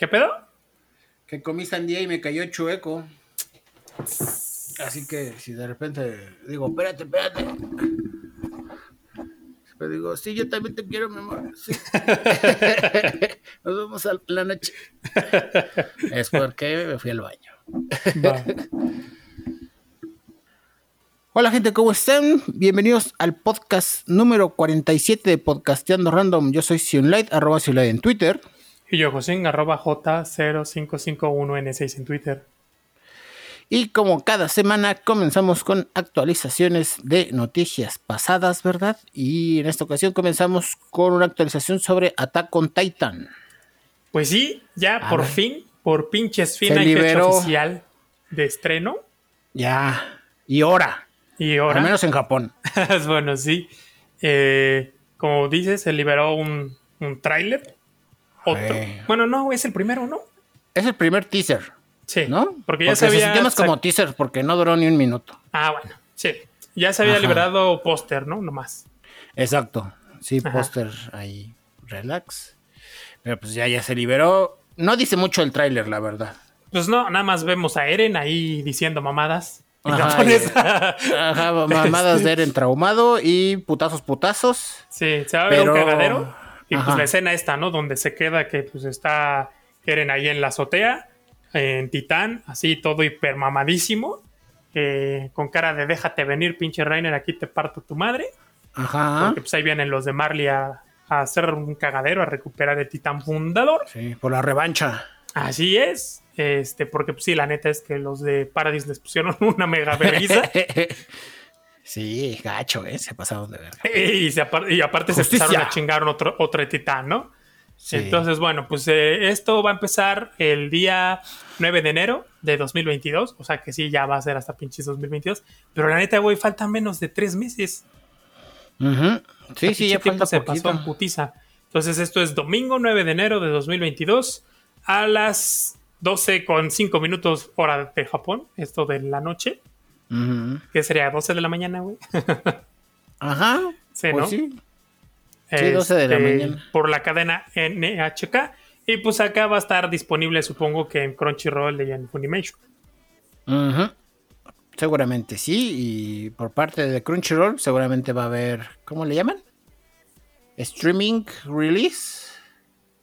¿Qué pedo? Que comí sandía y me cayó chueco. Así que si de repente digo, espérate, espérate. Pero digo, sí, yo también te quiero, mi amor. Sí. Nos vemos a la noche. es porque me fui al baño. Va. Hola gente, ¿cómo están? Bienvenidos al podcast número 47 de Podcasteando Random. Yo soy Sionlight, arroba Sionlight en Twitter. Y yo, José, arroba J0551N6 en Twitter. Y como cada semana comenzamos con actualizaciones de noticias pasadas, ¿verdad? Y en esta ocasión comenzamos con una actualización sobre Attack on Titan. Pues sí, ya A por ver. fin, por pinches fin, hay fecha oficial de estreno. Ya. Y hora. Y ahora, Al menos en Japón. bueno, sí. Eh, como dices, se liberó un, un tráiler. Otro. Bueno, no, es el primero, ¿no? Es el primer teaser, Sí. ¿no? Porque ya se se había. sac- como teaser porque no duró ni un minuto. Ah, bueno, sí. Ya se había Ajá. liberado póster, ¿no? Nomás. Exacto. Sí, póster ahí. Relax. Pero pues ya, ya se liberó. No dice mucho el tráiler, la verdad. Pues no, nada más vemos a Eren ahí diciendo mamadas. Ajá, mamadas de Eren traumado y putazos putazos. Sí, se va a ver Pero- un cagadero. Y Ajá. pues la escena esta, ¿no? Donde se queda que pues está Eren ahí en la azotea, en Titán, así todo hipermamadísimo, eh, con cara de déjate venir, pinche Rainer, aquí te parto tu madre. Ajá. Porque pues ahí vienen los de Marley a, a hacer un cagadero, a recuperar el Titán fundador. Sí, por la revancha. Así es. Este, porque pues sí, la neta es que los de Paradis les pusieron una mega beberiza. sí, gacho, ¿eh? Se pasaron de verga. y, se y aparte se Justicia. empezaron a chingar otro, otro titán, ¿no? Sí. Entonces, bueno, pues eh, esto va a empezar el día 9 de enero de 2022. O sea que sí, ya va a ser hasta pinches 2022. Pero la neta, güey, faltan menos de tres meses. Ujú. Sí, El sí, ya falta se poquito. pasó en putiza. Entonces, esto es domingo 9 de enero de 2022 a las 12 con 5 minutos hora de Japón. Esto de la noche. Ujú. Que sería 12 de la mañana, güey. Ajá. Sí, pues ¿no? sí. Sí, 12 de la Este, mañana. Por la cadena NHK. Y pues acá va a estar disponible, supongo que en Crunchyroll y en Funimation. Ujú. Seguramente sí. Y por parte de Crunchyroll, seguramente va a haber. ¿Cómo le llaman? Streaming release.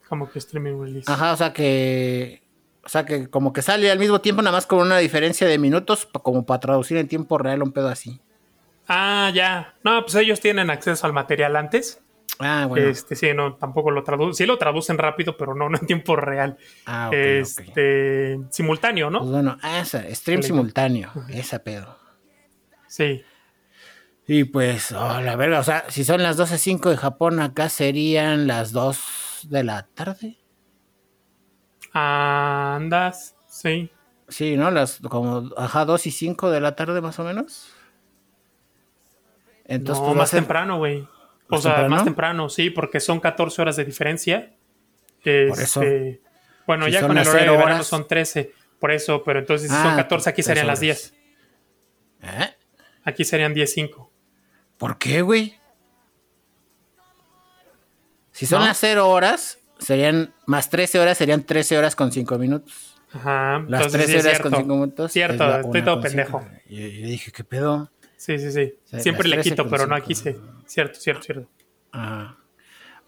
Como que streaming release. Ajá, o sea que. O sea que como que sale al mismo tiempo, nada más con una diferencia de minutos, como para traducir en tiempo real un pedo así. Ah, ya. No, pues ellos tienen acceso al material antes. Ah, bueno. Este, sí, no, tampoco lo traducen. Sí lo traducen rápido, pero no, no en tiempo real. Ah, ok, ok. este, simultáneo, ¿no? Pues bueno, ah, esa, stream simultáneo, esa pedo. Sí. Y pues, oh, la verga, o sea, si son las 12.05 de Japón, acá serían las 2 de la tarde. Andas, sí. Sí, ¿no? Las como, ajá, 2 y 5 de la tarde más o menos. Entonces, no, pues más ser- temprano, güey. O ¿Más sea, temprano? más temprano, sí, porque son 14 horas de diferencia. Por eso. Este, Bueno, Si ya con el las horario de verano horas. son 13. Por eso, pero entonces si Ah, son 14, aquí serían las horas. 10. ¿Eh? Aquí serían 10.5. ¿Por qué, güey? Si son ¿No? las 0 horas, serían más 13 horas, serían 13 horas con 5 minutos. Ajá. Las entonces 13 sí es horas cierto. con 5 minutos. Cierto, es estoy todo pendejo. Y yo, yo dije, ¿qué pedo? Sí, sí, sí. Siempre le 13 quito, pero no aquí sí. Cierto, cierto, cierto. Ajá.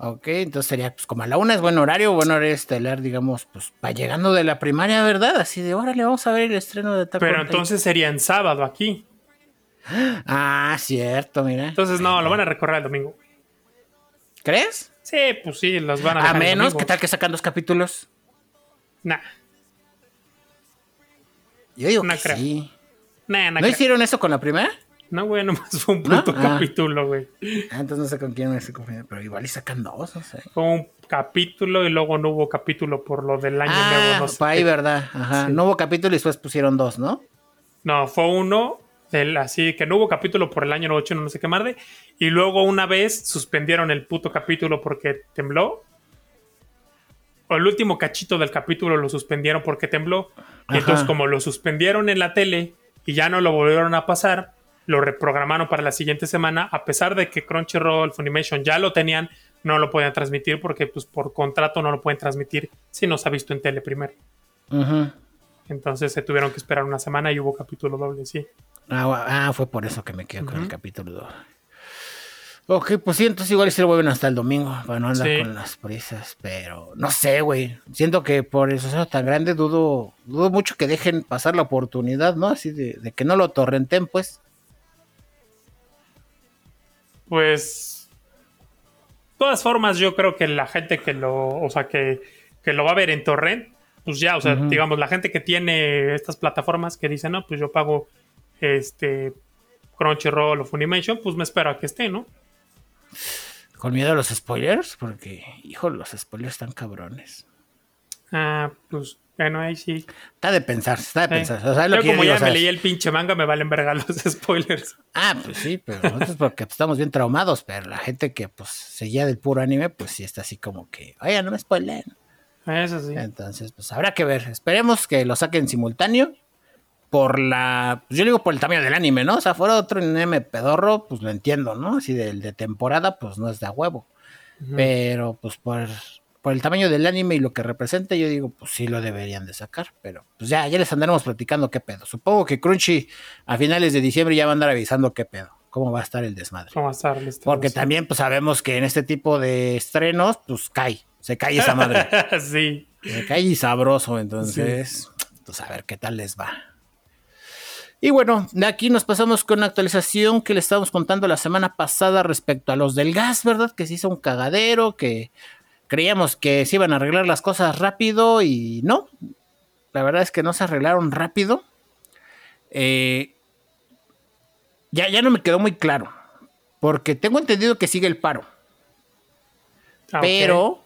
Ok, entonces sería pues como a la una es buen horario, buen horario estelar, digamos, pues va llegando de la primaria, ¿verdad? Así de, órale, vamos a ver el estreno de Attack Pero on Titan". entonces sería en sábado aquí. Ah, cierto, mira. Entonces no, lo van a recorrer el domingo. ¿Crees? Sí, pues sí, los van a A dejar el menos. ¿qué tal que sacan dos capítulos? Nah, Yo digo No que creo. sí. nah, nah, ¿No creo. hicieron eso con la primera? No, güey, nomás fue un ¿No? puto Ah. capítulo, güey. Ah, entonces no sé con quién me estoy confundiendo, pero igual y sacan dos, no sé. Fue un capítulo y luego no hubo capítulo por lo del año Ah, nuevo. No, sé ahí. ¿verdad? Ajá. Sí. No hubo capítulo y después pusieron dos, ¿no? No, fue uno, del, así que no hubo capítulo por el año nuevo chino, no sé qué marde. Y luego una vez suspendieron el puto capítulo porque tembló. O el último cachito del capítulo lo suspendieron porque tembló. Y entonces, como lo suspendieron en la tele y ya no lo volvieron a pasar, lo reprogramaron para la siguiente semana, a pesar de que Crunchyroll, Funimation ya lo tenían no lo podían transmitir porque pues por contrato no lo pueden transmitir si no se ha visto en tele primero. Entonces se tuvieron que esperar una semana y hubo capítulo doble, sí. Ah, ah fue por eso que me quedo con el capítulo doble. Ok, pues sí, entonces igual se lo vuelven hasta el domingo para no andar con las prisas, pero no sé, güey. Siento que por eso sea tan grande dudo, dudo mucho que dejen pasar la oportunidad, ¿no? Así de, de que no lo torrenten, pues. Pues todas formas, yo creo que la gente que lo, o sea, que, lo va a ver en torrent, pues ya, o sea, digamos, la gente que tiene estas plataformas que dice, no, pues yo pago este Crunchyroll o Funimation, pues me espero a que esté, ¿no? Con miedo a los spoilers, porque, hijo, los spoilers están cabrones. Ah, pues bueno, ahí sí. Está de pensar, está de pensar. O sea, como ya me leí el pinche manga, me valen verga los spoilers. Ah, pues sí, pero nosotros porque estamos bien traumados, pero la gente que pues seguía del puro anime, pues sí está así como que, oye, no me spoilen. Eso sí. Entonces, pues habrá que ver. Esperemos que lo saquen simultáneo. Por la. Pues yo digo por el tamaño del anime, ¿no? O sea, fuera otro anime pedorro, pues lo entiendo, ¿no? Así del de temporada, pues no es de a huevo. Pero pues por por el tamaño del anime y lo que representa, yo digo, pues sí lo deberían de sacar, pero pues ya, ya les andaremos platicando qué pedo. Supongo que Crunchy a finales de diciembre ya va a andar avisando qué pedo, cómo va a estar el desmadre. ¿Cómo va a estar el Porque también pues sabemos que en este tipo de estrenos, pues cae, se cae esa madre. sí. Se cae y sabroso, entonces, pues a ver qué tal les va. Y bueno, de aquí nos pasamos con una actualización que le estábamos contando la semana pasada respecto a los del gas, ¿verdad? Que se hizo un cagadero, que creíamos que se iban a arreglar las cosas rápido y no. La verdad es que no se arreglaron rápido. Eh, ya, ya no me quedó muy claro. Porque tengo entendido que sigue el paro. Ah, pero,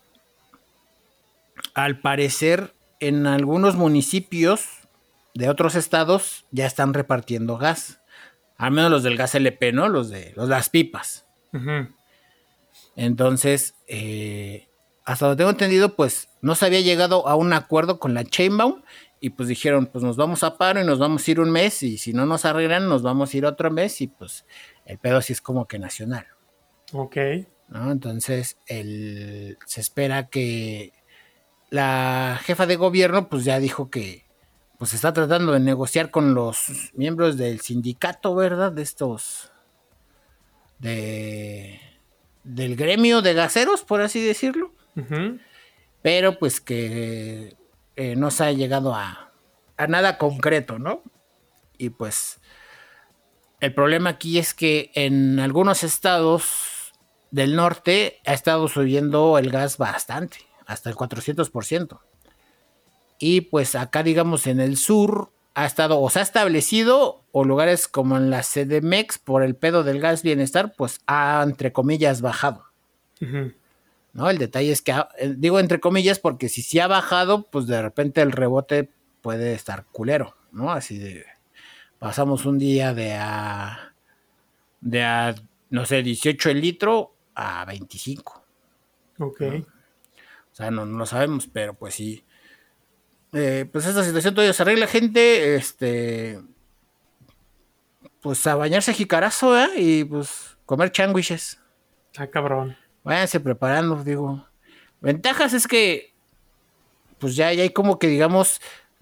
al parecer, en algunos municipios de otros estados ya están repartiendo gas. Al menos los del gas LP, ¿no? Los de las pipas. Entonces, eh, hasta lo tengo entendido, pues no se había llegado a un acuerdo con la Chainbaum y pues dijeron, pues nos vamos a paro y nos vamos a ir un mes y si no nos arreglan nos vamos a ir otro mes y pues el pedo sí es como que nacional. Ok. ¿no? Entonces el, se espera que la jefa de gobierno pues ya dijo que pues está tratando de negociar con los miembros del sindicato, ¿verdad? De estos de del gremio de gaseros, por así decirlo pero pues que eh, no se ha llegado a, a nada concreto, ¿no? Y pues el problema aquí es que en algunos estados del norte ha estado subiendo el gas bastante, hasta el 400%. Y pues acá, digamos, en el sur ha estado o se ha establecido o lugares como en la CDMEX por el pedo del gas bienestar, pues ha, entre comillas, bajado. ¿no? El detalle es que, eh, digo entre comillas, porque si sí ha bajado, pues de repente el rebote puede estar culero, ¿no? Así de, pasamos un día de a, de a, no sé, 18 el litro a 25. Ok. O sea, no, lo sabemos, pero pues sí. Eh, pues esta situación todavía se arregla, gente. Este. Pues a bañarse a jicarazo, ¿eh? Y pues comer changuiches. Ah, cabrón váyanse preparando, digo. Ventajas es que, pues ya, hay como que, digamos,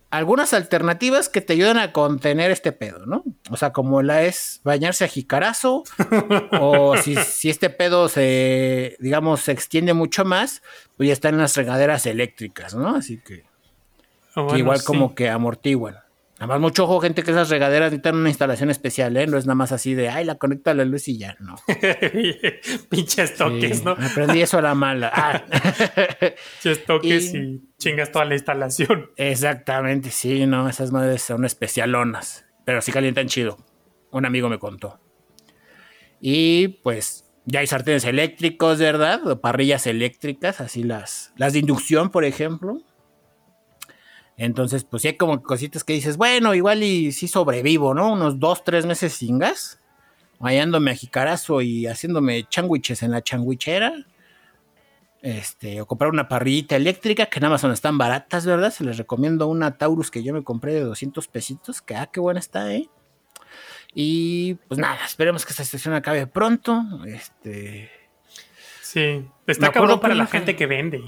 algunas alternativas que te ayudan a contener este pedo, ¿no? O sea, como la es bañarse a jicarazo, o si, este pedo se, digamos, se extiende mucho más, pues ya están las regaderas eléctricas, ¿no? Así que, ah, igual como que amortiguan. Nada más mucho ojo, gente, que esas regaderas necesitan una instalación especial, ¿eh? No es nada más así de, ay, la conecta a la luz y ya, no. Pinches toques, ¿no? Aprendí eso a la mala. Ah. Pinches toques y... chingas toda la instalación. Exactamente, sí, no, esas madres son especialonas, pero sí calientan chido. Un amigo me contó. Y pues ya hay sartenes eléctricos, ¿verdad? O parrillas eléctricas, así las, las de inducción, por ejemplo entonces, pues sí hay como cositas que dices, bueno, igual y sí sobrevivo, ¿no? Unos dos, tres meses sin gas, hallándome a jicarazo y haciéndome changuiches en la changuichera. Este, o comprar una parrillita eléctrica, que en Amazon están baratas, ¿verdad? Se les recomiendo una Taurus que yo me compré de 200 pesitos, que ah, qué buena está, ¿eh? Y pues nada, esperemos que esta situación acabe pronto. Este. Sí, está cabrón para la gente que vende.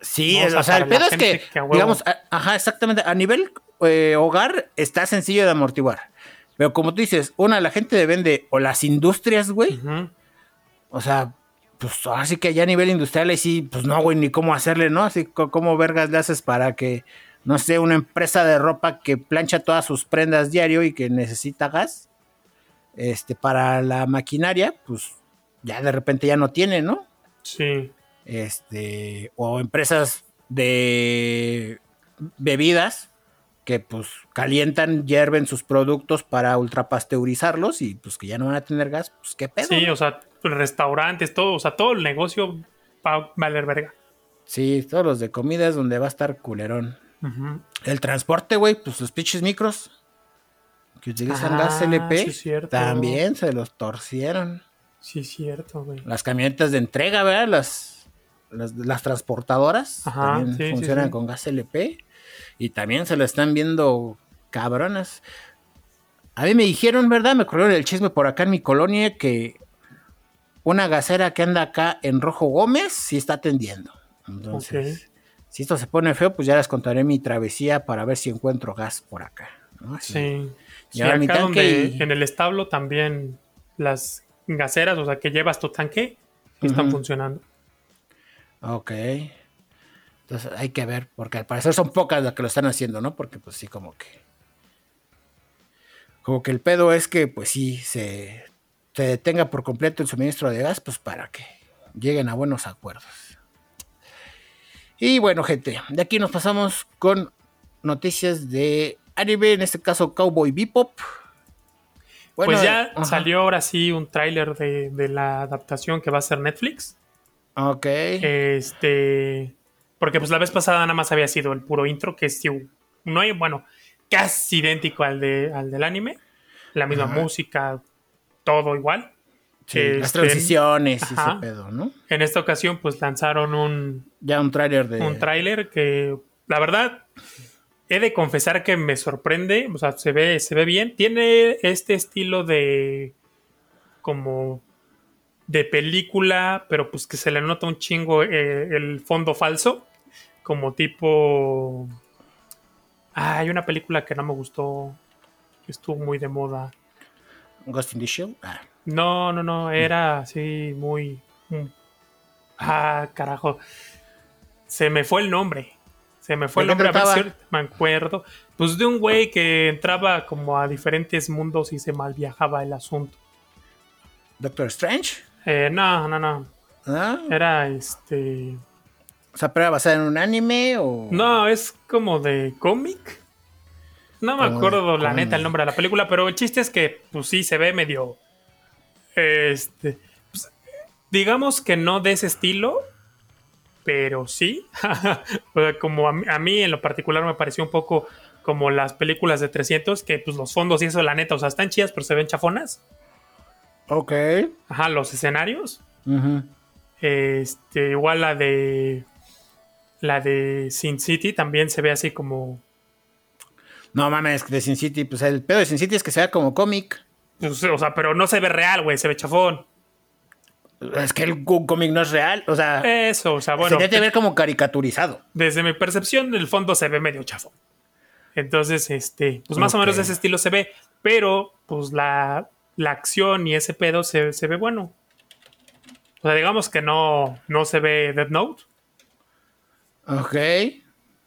Sí, o sea, el pedo es que, digamos, ajá, exactamente, a nivel eh, hogar está sencillo de amortiguar. Pero como tú dices, una, la gente vende o las industrias, güey. O sea, pues así que ya a nivel industrial, ahí sí, pues no, güey, ni cómo hacerle, ¿no? Así como vergas le haces para que, no sé, una empresa de ropa que plancha todas sus prendas diario y que necesita gas, este, para la maquinaria, pues ya de repente ya no tiene, ¿no? Sí. Este, o empresas de bebidas que pues calientan, hierven sus productos para ultrapasteurizarlos y pues que ya no van a tener gas, pues qué pedo. Sí, o sea, restaurantes, todo, o sea, todo el negocio va a valer verga. Sí, todos los de comidas donde va a estar culerón. El transporte, güey, pues los pinches micros que utilizan gas LP también se los torcieron. Sí, es cierto, güey. Las camionetas de entrega, ¿verdad? Las, las, transportadoras también funcionan con gas LP. Y también se lo están viendo cabronas. A mí me dijeron, ¿verdad? Me corrieron el chisme por acá en mi colonia que una gasera que anda acá en Rojo Gómez sí está atendiendo. Entonces, si esto se pone feo, pues ya les contaré mi travesía para ver si encuentro gas por acá. Sí. Y acá donde en el establo también las gaseras, o sea, que llevas tu tanque, están funcionando. Ok. Entonces hay que ver, porque al parecer son pocas las que lo están haciendo, ¿no? Porque pues sí, como que... Como que el pedo es que pues sí, se, se detenga por completo el suministro de gas, pues para que lleguen a buenos acuerdos. Y bueno, gente, de aquí nos pasamos con noticias de anime, en este caso Cowboy Bebop. pues ya salió ahora sí un tráiler de, de, la adaptación que va a ser Netflix. Ok. Este. Porque pues la vez pasada nada más había sido el puro intro, que es no hay, bueno, casi idéntico al, de, al del anime. La misma música, todo igual. Sí, las este, transiciones y ese pedo, ¿no? En esta ocasión, pues lanzaron un. Ya un tráiler de. Un tráiler que, la verdad, he de confesar que me sorprende. O sea, se ve, se ve bien. Tiene este estilo de. como de película, pero pues que se le nota un chingo eh, el fondo falso, como tipo... Ah, hay una película que no me gustó, que estuvo muy de moda. Ghost in the Shell. Ah. No, no, no, era así muy... Mm. Ah, carajo. Se me fue el nombre. Se me fue el nombre, a ver si me acuerdo. Pues de un güey que entraba como a diferentes mundos y se mal viajaba el asunto. Doctor Strange. Eh, no, no, no. ¿Ah? Era este. O sea, pero era basada en un anime o. No, es como de cómic. No me acuerdo la neta el nombre de la película, pero el chiste es que, pues sí, se ve medio. Este. Pues, digamos que no de ese estilo, pero sí. como a mí, en lo particular me pareció un poco como las películas de 300, que pues los fondos y eso, la neta, o sea, están chidas, pero se ven chafonas. Ok. Ajá, los escenarios. Este, igual la de. La de Sin City también se ve así como. No mames, de Sin City, pues el pedo de Sin City es que se vea como cómic. Pues, o sea, pero no se ve real, güey, se ve chafón. Es que el cómic no es real, o sea. Eso, o sea, bueno. Se debe ver como caricaturizado. Desde mi percepción, el fondo se ve medio chafón. Entonces, este, pues más o menos de ese estilo se ve, pero pues la, la acción y ese pedo se, ve bueno. O sea, digamos que no, no se ve Dead Note. Ok.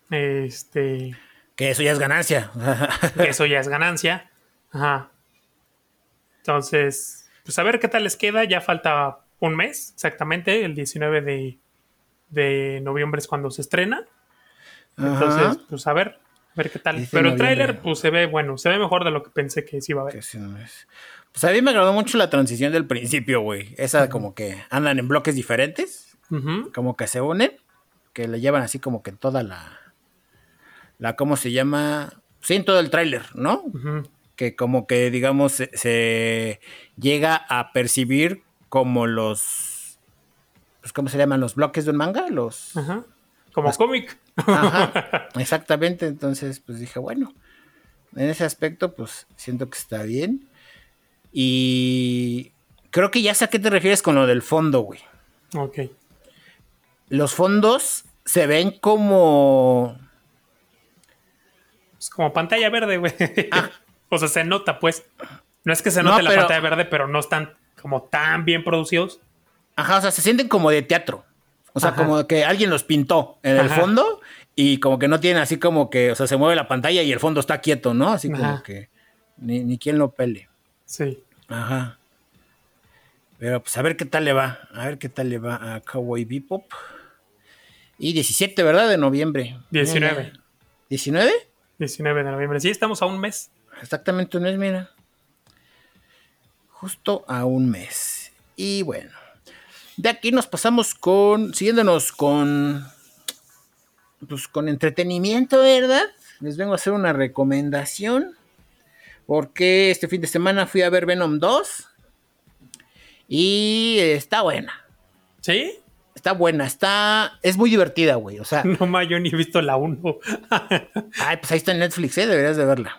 Este. Que eso ya es ganancia. que eso ya es ganancia. Ajá. Entonces, pues a ver qué tal les queda. Ya falta un mes, exactamente. El 19 de, de noviembre es cuando se estrena. Entonces, pues a ver, a ver qué tal. Pero el tráiler, pues se ve bueno, se ve mejor de lo que pensé que sí iba a ver. Pues a mí me agradó mucho la transición del principio, güey. Esa como que andan en bloques diferentes, como que se unen, que le llevan así como que toda la, la ¿cómo se llama? Sí, en todo el tráiler, ¿no? Que como que, digamos, se, llega a percibir como los, pues, ¿cómo se llaman? Los bloques de un manga, los... Como cómic. Ajá, exactamente. Entonces, pues dije, bueno, en ese aspecto, pues siento que está bien. Y creo que ya sé a qué te refieres con lo del fondo, güey. Ok. Los fondos se ven como. Es como pantalla verde, güey. Ah. o sea, se nota, pues. No es que se note la pantalla verde, pero no están como tan bien producidos. Ajá, o sea, se sienten como de teatro. O sea, como que alguien los pintó en el fondo y como que no tienen así como que, o sea, se mueve la pantalla y el fondo está quieto, ¿no? Así como que ni, ni quien lo pele. Sí. Ajá. Pero pues a ver qué tal le va. A ver qué tal le va a Cowboy Bebop. Y 17, ¿verdad? De noviembre. 19. ¿19? 19 de noviembre. Sí, estamos a un mes. Exactamente un mes, mira. Justo a un mes. Y bueno. De aquí nos pasamos con. Siguiéndonos con. Pues con entretenimiento, ¿verdad? Les vengo a hacer una recomendación. Porque este fin de semana fui a ver Venom 2. Y está buena. ¿Sí? Está buena, está. Es muy divertida, güey. O sea. No, ma, yo ni he visto la 1. ay, pues ahí está en Netflix, ¿eh? Deberías de verla.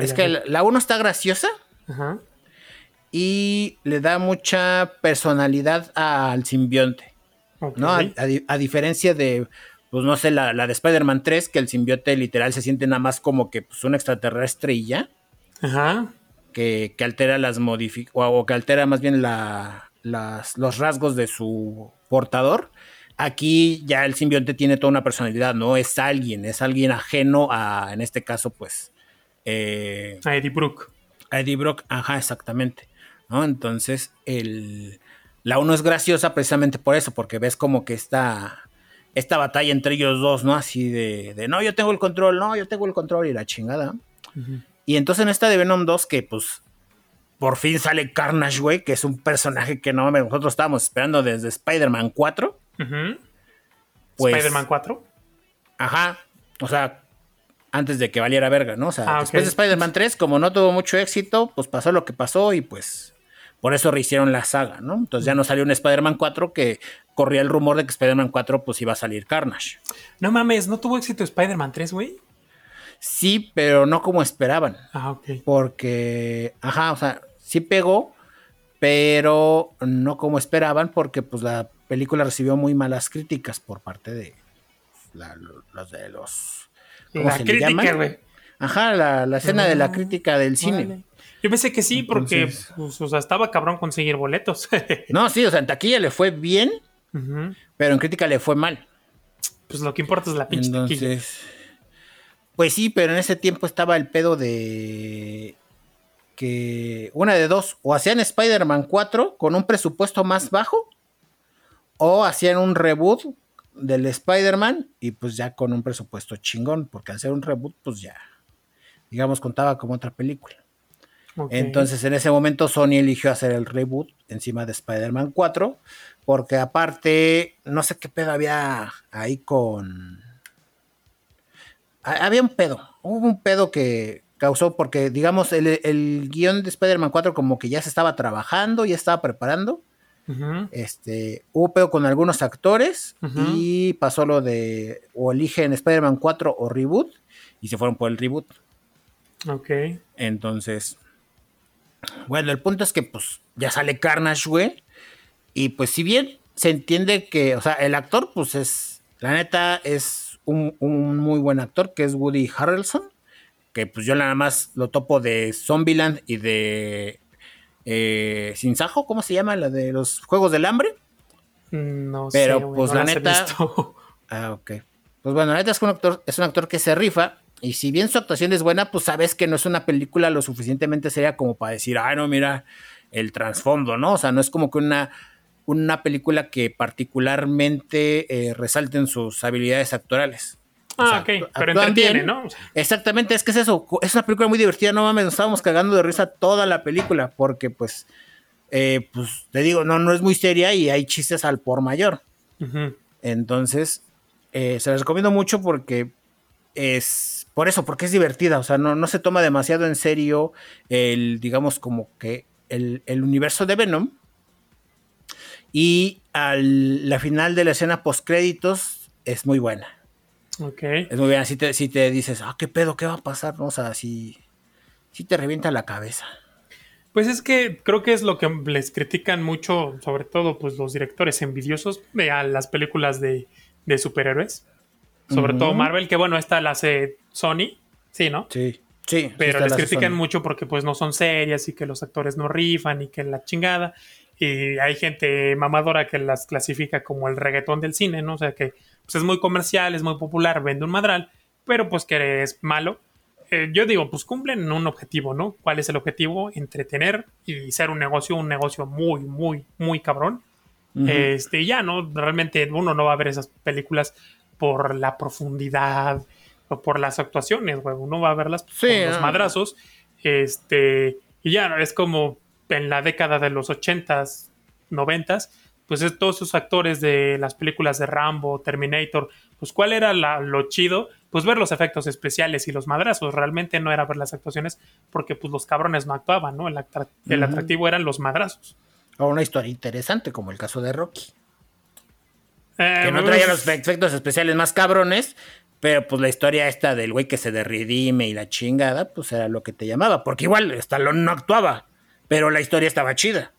es que la 1 está graciosa. Ajá. Y le da mucha personalidad al simbionte. ¿No? A, diferencia de. Pues no sé, la, de Spider-Man 3, que el simbionte literal se siente nada más como que pues, un extraterrestre y ya. Ajá. Que, que altera las modificaciones. O que altera más bien la, las, los rasgos de su portador. Aquí ya el simbionte tiene toda una personalidad, no es alguien, es alguien ajeno a, en este caso, pues. Eh, a Eddie Brook. A Eddie Brook, ajá, exactamente. ¿no? Entonces, el, la uno es graciosa precisamente por eso, porque ves como que esta, esta batalla entre ellos dos, ¿no? Así de, de, no, yo tengo el control, no, yo tengo el control y la chingada. Y entonces en esta de Venom 2, que pues por fin sale Carnage, güey, que es un personaje que no nosotros estábamos esperando desde Spider-Man 4. Pues, ¿Spider-Man 4? Ajá. O sea, antes de que valiera verga, ¿no? O sea, ah, después de Spider-Man 3, como no tuvo mucho éxito, pues pasó lo que pasó y pues por eso rehicieron la saga, ¿no? Entonces ya no salió un Spider-Man 4 que corría el rumor de que Spider-Man 4 pues iba a salir Carnage. No mames, ¿no tuvo éxito Spider-Man 3, güey? Sí, pero no como esperaban. Ah, ok. Porque, ajá, o sea, sí pegó, pero no como esperaban porque pues la película recibió muy malas críticas por parte de los de los... ¿cómo la crítica, güey. Ajá, la, escena de la crítica del cine. Yo pensé que sí, porque pues, o sea, estaba cabrón conseguir boletos. no, sí, o sea, en taquilla le fue bien, pero en crítica le fue mal. Pues lo que importa es la pinche Entonces, pues sí, pero en ese tiempo estaba el pedo de que una de dos, o hacían Spider-Man 4 con un presupuesto más bajo, o hacían un reboot del Spider-Man y pues ya con un presupuesto chingón, porque al ser un reboot, pues ya, digamos, contaba como otra película. Entonces en ese momento Sony eligió hacer el reboot encima de Spider-Man 4, porque aparte, no sé qué pedo había ahí con había un pedo, hubo un pedo que causó porque, digamos, el, guion de Spider-Man 4 como que ya se estaba trabajando, ya estaba preparando. Este, hubo pedo con algunos actores y pasó lo de o eligen Spider-Man 4 o reboot y se fueron por el reboot. Ok. Entonces, bueno, el punto es que pues ya sale Carnage, güey. Y pues si bien se entiende que, o sea, el actor pues es, la neta es un, muy buen actor que es Woody Harrelson, que pues yo nada más lo topo de Zombieland y de eh, Sin Sajo, ¿cómo se llama? La de los Juegos del Hambre. Mm, no Pero sé, pues la neta... Ah, ok. Pues bueno, la neta es un, actor, es un actor que se rifa. Y si bien su actuación es buena, pues sabes que no es una película lo suficientemente seria como para decir, ay, no, mira el trasfondo, ¿no? O sea, no es como que una una película que particularmente eh, resalten sus habilidades actorales. Ah, ok, pero entretiene, ¿no? Exactamente, es que es eso, es una película muy divertida, no mames, nos estábamos cagando de risa toda la película, porque pues, eh, pues, te digo, no, no es muy seria y hay chistes al por mayor. Entonces, eh, se les recomiendo mucho porque es, por eso, porque es divertida, o sea, no, no se toma demasiado en serio el, digamos, como que el, el universo de Venom, y al, la final de la escena post créditos es muy buena. Ok. Es muy buena. Si te, te dices, ah, qué pedo, qué va a pasar, ¿no? O sea, si, si te revienta la cabeza. Pues es que creo que es lo que les critican mucho, sobre todo pues los directores envidiosos de a las películas de, de superhéroes. Sobre todo Marvel, que bueno, esta la hace Sony, sí, ¿no? Sí. Sí, pero les critican mucho porque pues no son serias y que los actores no rifan y que la chingada. Y hay gente mamadora que las clasifica como el reggaetón del cine, ¿no? O sea que pues, es muy comercial, es muy popular, vende un madral, pero pues que es malo. Eh, yo digo, pues cumplen un objetivo, ¿no? ¿Cuál es el objetivo? Entretener y ser un negocio, un negocio muy, muy, muy cabrón. Este, ya, ¿no? Realmente uno no va a ver esas películas por la profundidad o por las actuaciones, güey. Uno va a verlas por los madrazos. Este, y ya, es como en la década de los 80s, 90s, pues es todos esos actores de las películas de Rambo, Terminator, pues cuál era lo chido, pues ver los efectos especiales y los madrazos, realmente no era ver las actuaciones porque pues los cabrones no actuaban, ¿no? El, atractivo eran los madrazos. O una historia interesante como el caso de Rocky. Eh, que no traía pues, los efectos especiales más cabrones, pero pues la historia esta del güey que se derridime y la chingada, pues era lo que te llamaba, porque igual Stallone no actuaba, pero la historia estaba chida.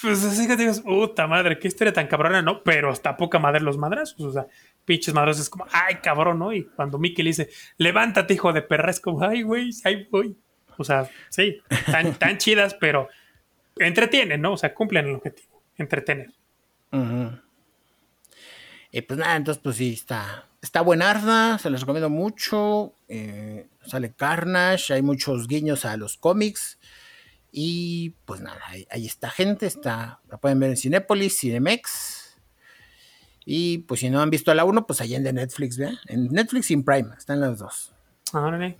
Pues así que digas, puta madre, qué historia tan cabrona, ¿no? Pero hasta poca madre los madrazos, o sea, pinches madrazos es como, ay, cabrón, ¿no? Y cuando Mickey le dice, levántate, hijo de perra, es como, ay, güey, ahí voy. O sea, sí, tan, tan chidas, pero entretienen, ¿no? O sea, cumplen el objetivo, entretener. Y pues nada, entonces pues sí, está, está buenarda, se les recomiendo mucho. Eh, sale Carnage, hay muchos guiños a los cómics. Y pues nada, ahí, está gente, está, la pueden ver en Cinépolis, Cinemex. Y pues si no han visto la 1, pues allá en de Netflix, ¿vean? En Netflix y en Prime, están las dos. Árale.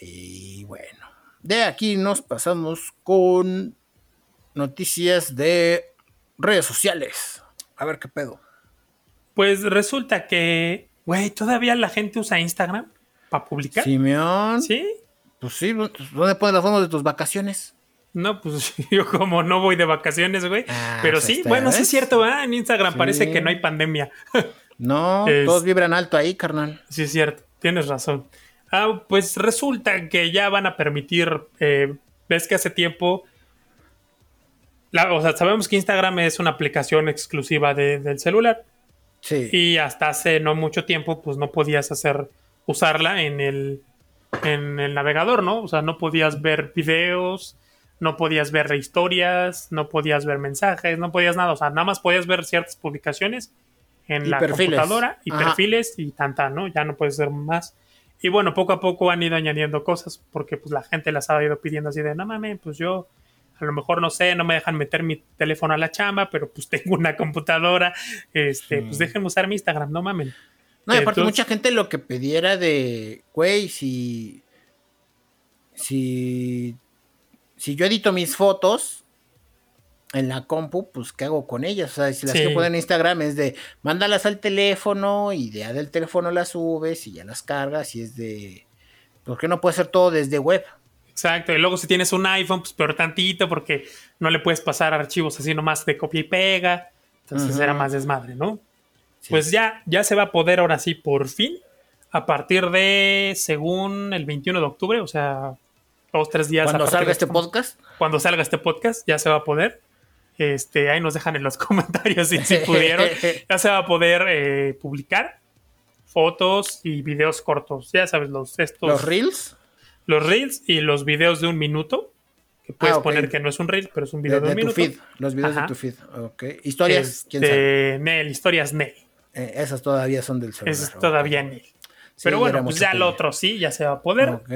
Y bueno, de aquí nos pasamos con noticias de redes sociales. A ver qué pedo. Pues resulta que, güey, todavía la gente usa Instagram para publicar. Simeón. Sí. Pues sí, ¿dónde pones las fotos de tus vacaciones? No, pues yo como no voy de vacaciones, güey. Ah, pero pues sí, bueno, sí es cierto, ¿eh? En Instagram parece que no hay pandemia. no, todos vibran alto ahí, carnal. Sí es cierto, tienes razón. Ah, pues resulta que ya van a permitir, eh, ves que hace tiempo, o sea, sabemos que Instagram es una aplicación exclusiva del celular. Sí. Y hasta hace no mucho tiempo, pues no podías hacer, usarla en el en el navegador, ¿no? O sea, no podías ver videos, no podías ver historias, no podías ver mensajes, no podías nada. O sea, nada más podías ver ciertas publicaciones en la computadora y perfiles y tanta, ¿no? Ya no puedes ver más. Y bueno, poco a poco han ido añadiendo cosas porque pues la gente las ha ido pidiendo así de, no mames, pues yo a lo mejor no sé, no me dejan meter mi teléfono a la chamba, pero pues tengo una computadora, este, pues déjenme usar mi Instagram, no mames. No, y aparte mucha gente lo que pidiera de, güey, si, si, si yo edito mis fotos en la compu, pues ¿qué hago con ellas? O sea, si las que ponen en Instagram es de, mándalas al teléfono y de del teléfono las subes y ya las cargas y es de, ¿por qué no puede ser todo desde web? Exacto, y luego si tienes un iPhone, pues peor tantito porque no le puedes pasar archivos así nomás de copia y pega, entonces era más desmadre, ¿no? Pues ya, ya se va a poder ahora sí, por fin, a partir de, según el 21 de octubre, o sea, dos, tres días. Cuando salga este podcast. Cuando salga este podcast, ya se va a poder. Este, ahí nos dejan en los comentarios si, pudieron. ya se va a poder eh, publicar fotos y videos cortos. Ya sabes, los estos. ¿Los reels? Los reels y los videos de un minuto. Que puedes ah, poner que no es un reel, pero es un video de, un minuto. Feed, los videos de tu feed. Ok. Historias. ¿quién sabe? Este, Nel, historias Nel. Eh, esas todavía son del celular. Esas todavía ni. Pero bueno, pues ya el otro sí, ya se va a poder. Ok.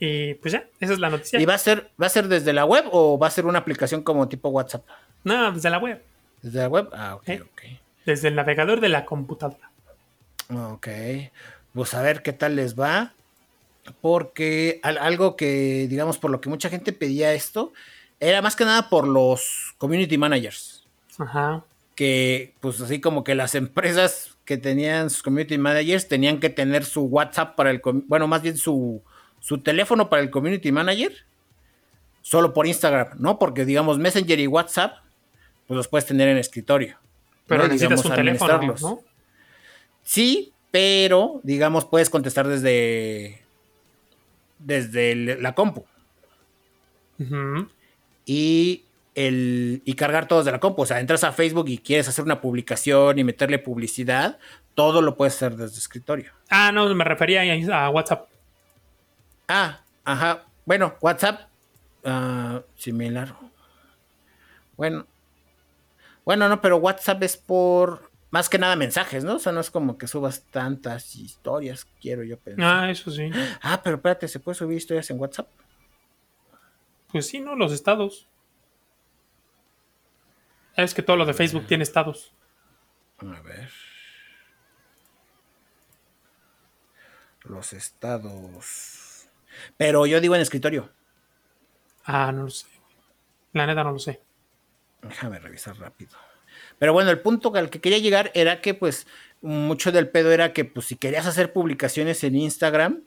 Y pues ya, esa es la noticia. ¿Y va a ser, va a ser desde la web o va a ser una aplicación como tipo WhatsApp? No, desde la web. ¿Desde la web? Ah, ok, ok. Desde el navegador de la computadora. Ok. Pues a ver qué tal les va. Porque algo que, digamos, por lo que mucha gente pedía esto, era más que nada por los community managers. Ajá que pues así como que las empresas que tenían sus community managers tenían que tener su WhatsApp para el, bueno, más bien su, su teléfono para el community manager, solo por Instagram, ¿no? Porque digamos Messenger y WhatsApp, pues los puedes tener en escritorio. Pero necesitas un teléfono, ¿no? Sí, pero digamos puedes contestar desde desde la compu. y, el, y cargar todos de la compu. O sea, entras a Facebook y quieres hacer una publicación y meterle publicidad, todo lo puedes hacer desde escritorio. Ah, no, me refería a WhatsApp. Ah, ajá. Bueno, WhatsApp, uh, similar. Bueno, bueno, no, pero WhatsApp es por más que nada mensajes, ¿no? O sea, no es como que subas tantas historias, quiero yo pensar. Ah, eso sí. Ah, pero espérate, ¿se puede subir historias en WhatsApp? Pues sí, ¿no? Los estados. Es que todo lo de Facebook tiene estados. A ver. Los estados. Pero yo digo en escritorio. Ah, no lo sé. La neta no lo sé. Déjame revisar rápido. Pero bueno, el punto al que quería llegar era que pues mucho del pedo era que pues si querías hacer publicaciones en Instagram,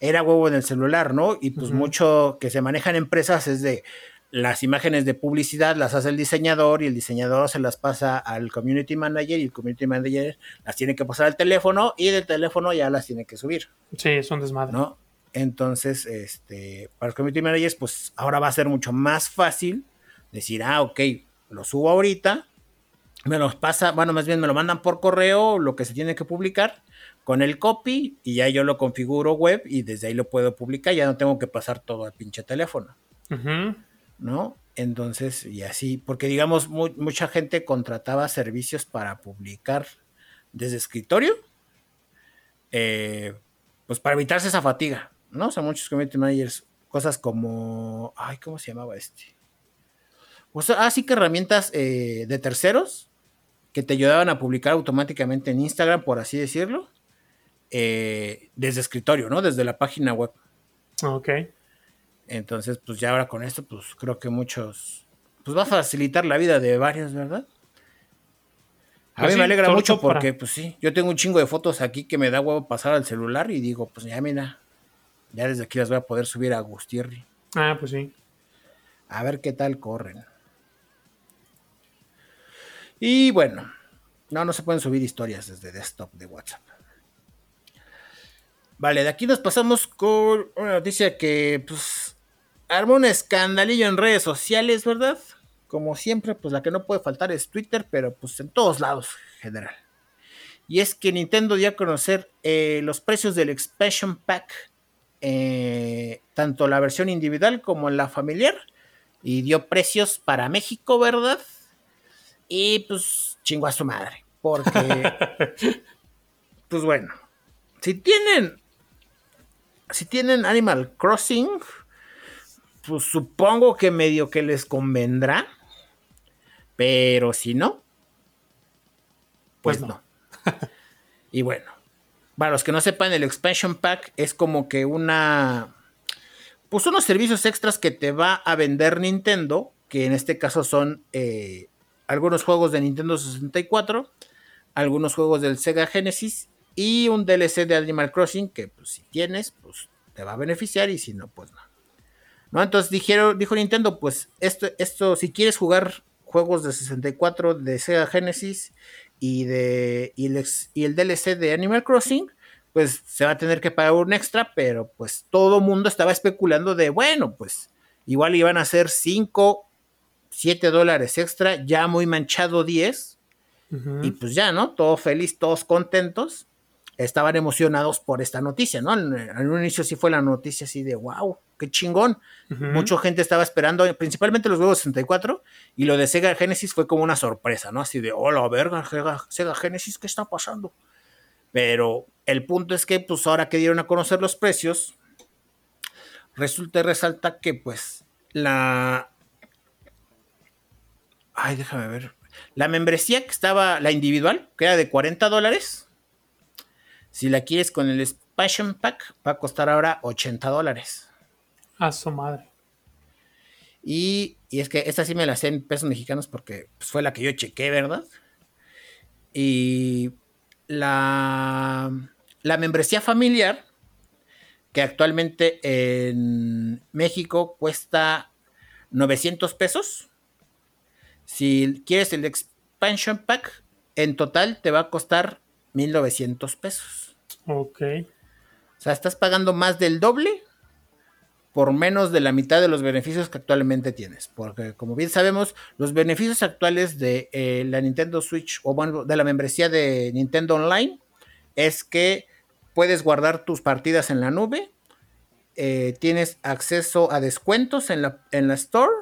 era huevo en el celular, ¿no? Y pues mucho que se manejan empresas es de las imágenes de publicidad las hace el diseñador y el diseñador se las pasa al community manager y el community manager las tiene que pasar al teléfono y del teléfono ya las tiene que subir. Sí, son desmadre. ¿No? Entonces, este, para los community managers, pues ahora va a ser mucho más fácil decir, ah, ok, lo subo ahorita, me los pasa, bueno, más bien me lo mandan por correo, lo que se tiene que publicar con el copy y ya yo lo configuro web y desde ahí lo puedo publicar, ya no tengo que pasar todo al pinche teléfono. ¿No? Entonces, y así, porque digamos, mucha gente contrataba servicios para publicar desde escritorio, eh, pues para evitarse esa fatiga, ¿no? O sea, muchos community managers, cosas como, ay, ¿cómo se llamaba este? Pues así que herramientas eh, de terceros que te ayudaban a publicar automáticamente en Instagram, por así decirlo, eh, desde escritorio, ¿no? Desde la página web. Ok. Entonces, pues ya ahora con esto, pues creo que muchos, pues va a facilitar la vida de varios, ¿verdad? A pues mí me alegra mucho porque, pues sí, yo tengo un chingo de fotos aquí que me da huevo pasar al celular y digo, pues ya mira, ya desde aquí las voy a poder subir a Gustierri. Ah, pues sí. A ver qué tal corren. Y bueno, no, no se pueden subir historias desde desktop de WhatsApp. Vale, de aquí nos pasamos con una noticia que pues armó un escandalillo en redes sociales, ¿verdad? Como siempre, pues la que no puede faltar es Twitter, pero pues en todos lados en general. Y es que Nintendo dio a conocer eh, los precios del Expansion Pack, eh, tanto la versión individual como la familiar, y dio precios para México, ¿verdad? Y pues chingo a su madre. Porque, pues bueno, si tienen, si tienen Animal Crossing, pues supongo que medio que les convendrá. Pero si no, pues, pues no. y bueno, para los que no sepan, el Expansion Pack es como que una. Pues unos servicios extras que te va a vender Nintendo, que en este caso son eh, algunos juegos de Nintendo 64, algunos juegos del Sega Genesis y un DLC de Animal Crossing que pues, si tienes, pues te va a beneficiar y si no, pues no. ¿No? Entonces dijeron, dijo Nintendo, pues esto, esto, si quieres jugar juegos de 64 de Sega Genesis y, de, y el, DLC de Animal Crossing, pues se va a tener que pagar un extra, pero pues todo mundo estaba especulando de, bueno, pues igual iban a ser 5 7 dólares extra, ya muy manchado 10. Y pues ya, ¿no? Todos feliz, todos contentos. Estaban emocionados por esta noticia, ¿no? En, un inicio sí fue la noticia así de, wow, qué chingón. Mucha gente estaba esperando, principalmente los juegos 64, y lo de Sega Genesis fue como una sorpresa, ¿no? Así de, hola, verga, Sega, Sega Genesis, ¿qué está pasando? Pero el punto es que, pues ahora que dieron a conocer los precios, resulta y resalta que, pues, la, Ay, déjame ver. La membresía que estaba, la individual, que era de 40 dólares. Si la quieres con el Expansion Pack, va a costar ahora 80 dólares. A su madre. Y, es que esta sí me la sé en pesos mexicanos porque pues, fue la que yo chequé, ¿verdad? Y la, la membresía familiar, que actualmente en México cuesta 900 pesos si quieres el expansion pack, en total te va a costar 1900 pesos. Ok. O sea, estás pagando más del doble por menos de la mitad de los beneficios que actualmente tienes. Porque como bien sabemos, los beneficios actuales de eh, la Nintendo Switch o bueno, de la membresía de Nintendo Online es que puedes guardar tus partidas en la nube, eh, tienes acceso a descuentos en la, en la store,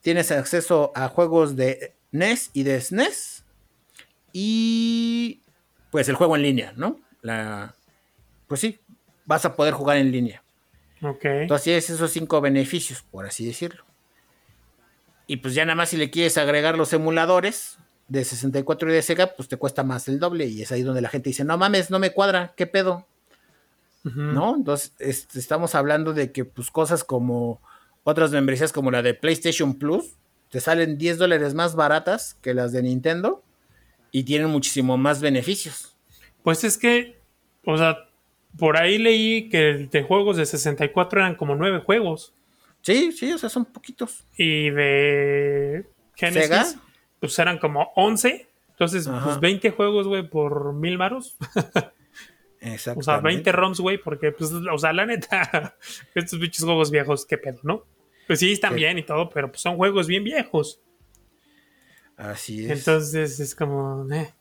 tienes acceso a juegos de NES y de SNES y pues el juego en línea, ¿no? La, pues sí, vas a poder jugar en línea. Ok. Entonces esos cinco beneficios, por así decirlo. Y pues ya nada más si le quieres agregar los emuladores de 64 y de Sega, pues te cuesta más el doble. Y es ahí donde la gente dice, no mames, no me cuadra, ¿qué pedo? ¿No? Entonces estamos hablando de que pues cosas como otras membresías como la de PlayStation Plus, te salen 10 dólares más baratas que las de Nintendo y tienen muchísimo más beneficios. Pues es que, o sea, por ahí leí que de juegos de 64 eran como 9 juegos. Sí, sí, o sea, son poquitos. Y de Genesis, pues eran como 11. Entonces, pues 20 juegos, güey, por mil maros. Exacto. O sea, 20 ROMs, güey, porque, pues, o sea, la neta, estos bichos juegos viejos, qué pedo, ¿no? Pues sí, están bien y todo, pero pues son juegos bien viejos. Así es. Entonces es como. Eh.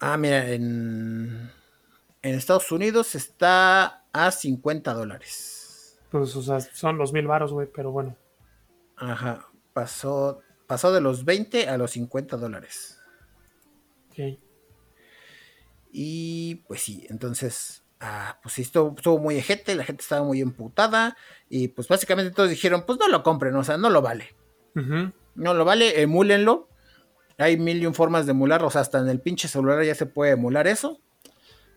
Ah, mira, en, en Estados Unidos está a 50 dólares. Pues, o sea, son los mil varos, güey, pero bueno. Ajá, pasó, pasó de los 20 a los 50 dólares. Ok. Y pues sí, entonces, ah, pues sí, estuvo, estuvo muy ejete, la gente estaba muy emputada y pues básicamente todos dijeron, pues no lo compren, o sea, no lo vale. No lo vale, emúlenlo. Hay mil y un formas de emularlo, o sea, hasta en el pinche celular ya se puede emular eso.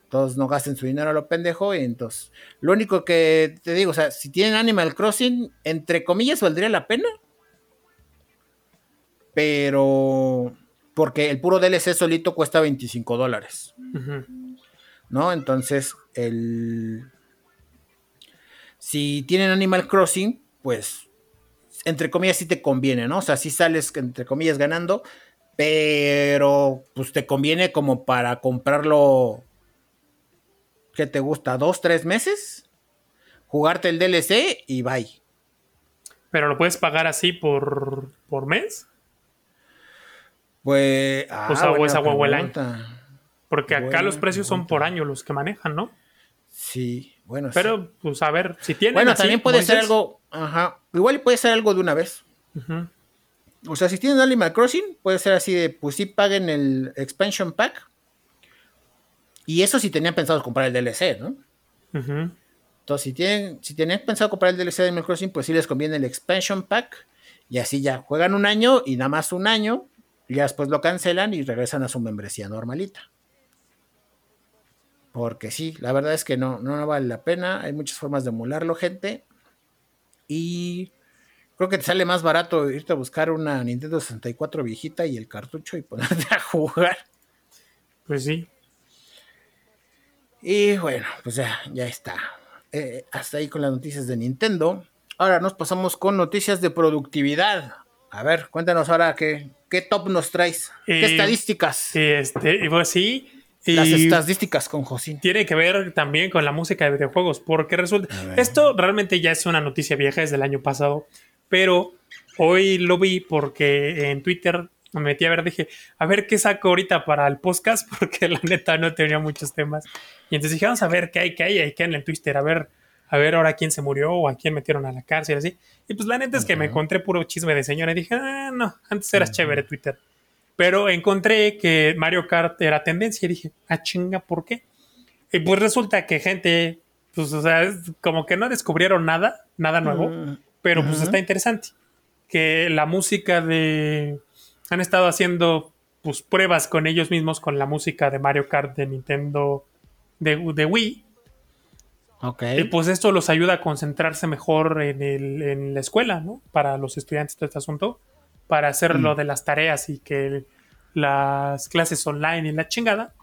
Todos no gasten su dinero a lo pendejo. Y entonces, lo único que te digo, o sea, si tienen Animal Crossing, entre comillas, valdría la pena. Pero, porque el puro DLC solito cuesta 25 dólares. ¿No? Entonces, el. Si tienen Animal Crossing, pues entre comillas, sí te conviene, ¿no? O sea, sí sales, entre comillas, ganando, pero pues te conviene como para comprarlo, ¿qué te gusta? ¿Dos, tres meses? Jugarte el DLC y bye. ¿Pero lo puedes pagar así por, por mes? Pues... Ah, o sea, o es agua Porque acá los precios son por año los que manejan, ¿no? Sí, bueno. Pero, pues a ver, si tienen. Bueno, también puede ser algo. Ajá. Igual puede ser algo de una vez. O sea, si tienen Animal Crossing, puede ser así de, pues sí paguen el expansion pack. Y eso si tenían pensado comprar el DLC, ¿no? Entonces, si tienen, si tenían pensado comprar el DLC de Animal Crossing, pues sí les conviene el expansion pack. Y así ya juegan un año y nada más un año. Y ya después lo cancelan y regresan a su membresía normalita. Porque sí, la verdad es que no, no, vale la pena. Hay muchas formas de emularlo, gente. Y creo que te sale más barato irte a buscar una Nintendo 64 viejita y el cartucho y ponerte a jugar. Pues sí. Y bueno, pues ya, ya está. Eh, hasta ahí con las noticias de Nintendo. Ahora nos pasamos con noticias de productividad. A ver, cuéntanos ahora qué, qué top nos traes. ¿Qué eh, estadísticas? Este, y pues sí, las estadísticas con Josín. Tiene que ver también con la música de videojuegos, porque resulta. Esto realmente ya es una noticia vieja, es del año pasado, pero hoy lo vi porque en Twitter me metí a ver, dije, a ver qué saco ahorita para el podcast, porque la neta no tenía muchos temas. Y entonces dije, vamos a ver qué hay, qué hay, qué hay en el Twitter, a ver, a ver ahora quién se murió o a quién metieron a la cárcel, así. Y pues la neta es que me encontré puro chisme de señora y dije, ah, no, antes era chévere Twitter. Pero encontré que Mario Kart era tendencia y dije, ah, chinga, ¿por qué? Y pues resulta que gente, pues, o sea, como que no descubrieron nada, nada nuevo, mm, pero pues está interesante. Que la música de. Han estado haciendo, pues, pruebas con ellos mismos con la música de Mario Kart de Nintendo de, de Wii. Ok. Y pues esto los ayuda a concentrarse mejor en, el, en la escuela, ¿no? Para los estudiantes de este asunto para hacer lo mm. de las tareas y que las clases online y la chingada.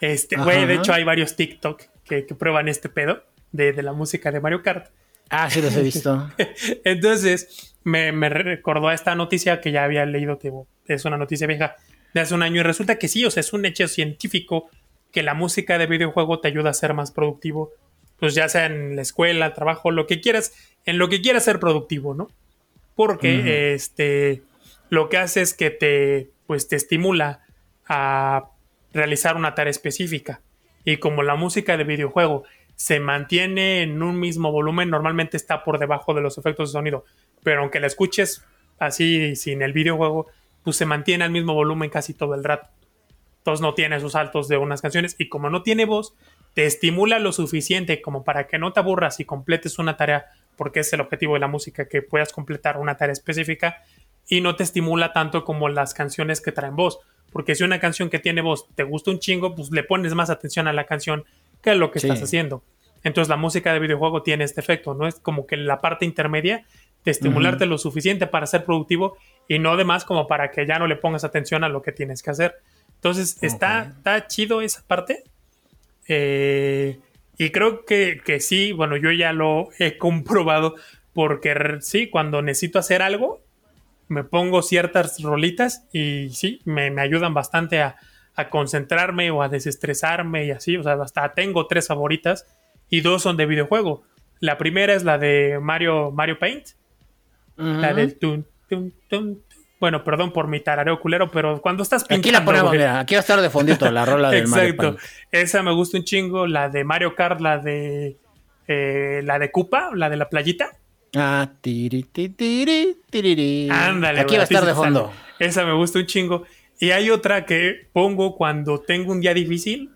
Este, güey, de hecho hay varios TikTok que, prueban este pedo de, la música de Mario Kart. Ah, sí los he visto. Entonces, me, recordó a esta noticia que ya había leído, es una noticia vieja de hace un año, y resulta que sí, o sea, es un hecho científico que la música de videojuego te ayuda a ser más productivo pues ya sea en la escuela, trabajo, lo que quieras, en lo que quieras ser productivo, ¿no? Porque este, lo que hace es que te, pues te estimula a realizar una tarea específica. Y como la música de videojuego se mantiene en un mismo volumen, normalmente está por debajo de los efectos de sonido. Pero aunque la escuches así sin el videojuego, pues se mantiene al mismo volumen casi todo el rato. Entonces no tiene esos saltos de unas canciones y como no tiene voz, te estimula lo suficiente como para que no te aburras y completes una tarea, porque es el objetivo de la música, que puedas completar una tarea específica y no te estimula tanto como las canciones que traen voz. Porque si una canción que tiene voz te gusta un chingo, pues le pones más atención a la canción que a lo que estás haciendo. Entonces la música de videojuego tiene este efecto, ¿no? Es como que la parte intermedia de estimularte lo suficiente para ser productivo y no de más como para que ya no le pongas atención a lo que tienes que hacer. Entonces está, está chido esa parte. Eh, y creo que, que, sí, bueno, yo ya lo he comprobado porque sí, cuando necesito hacer algo, me pongo ciertas rolitas y sí, me, me ayudan bastante a, a, concentrarme o a desestresarme y así. O sea, hasta tengo tres favoritas y dos son de videojuego. La primera es la de Mario, Mario Paint. La del tun, tun, tun, bueno, perdón por mi tarareo culero, pero cuando estás pintando... Aquí la ponemos, mira, aquí va a estar de fondito la rola del Mario Exacto. Esa me gusta un chingo. La de Mario Kart, la de... Eh, la de Koopa, la de la playita. Ah, tiri, tiri, tiri, Ándale, Aquí va a estar de fondo. Esa me gusta un chingo. Y hay otra que pongo cuando tengo un día difícil,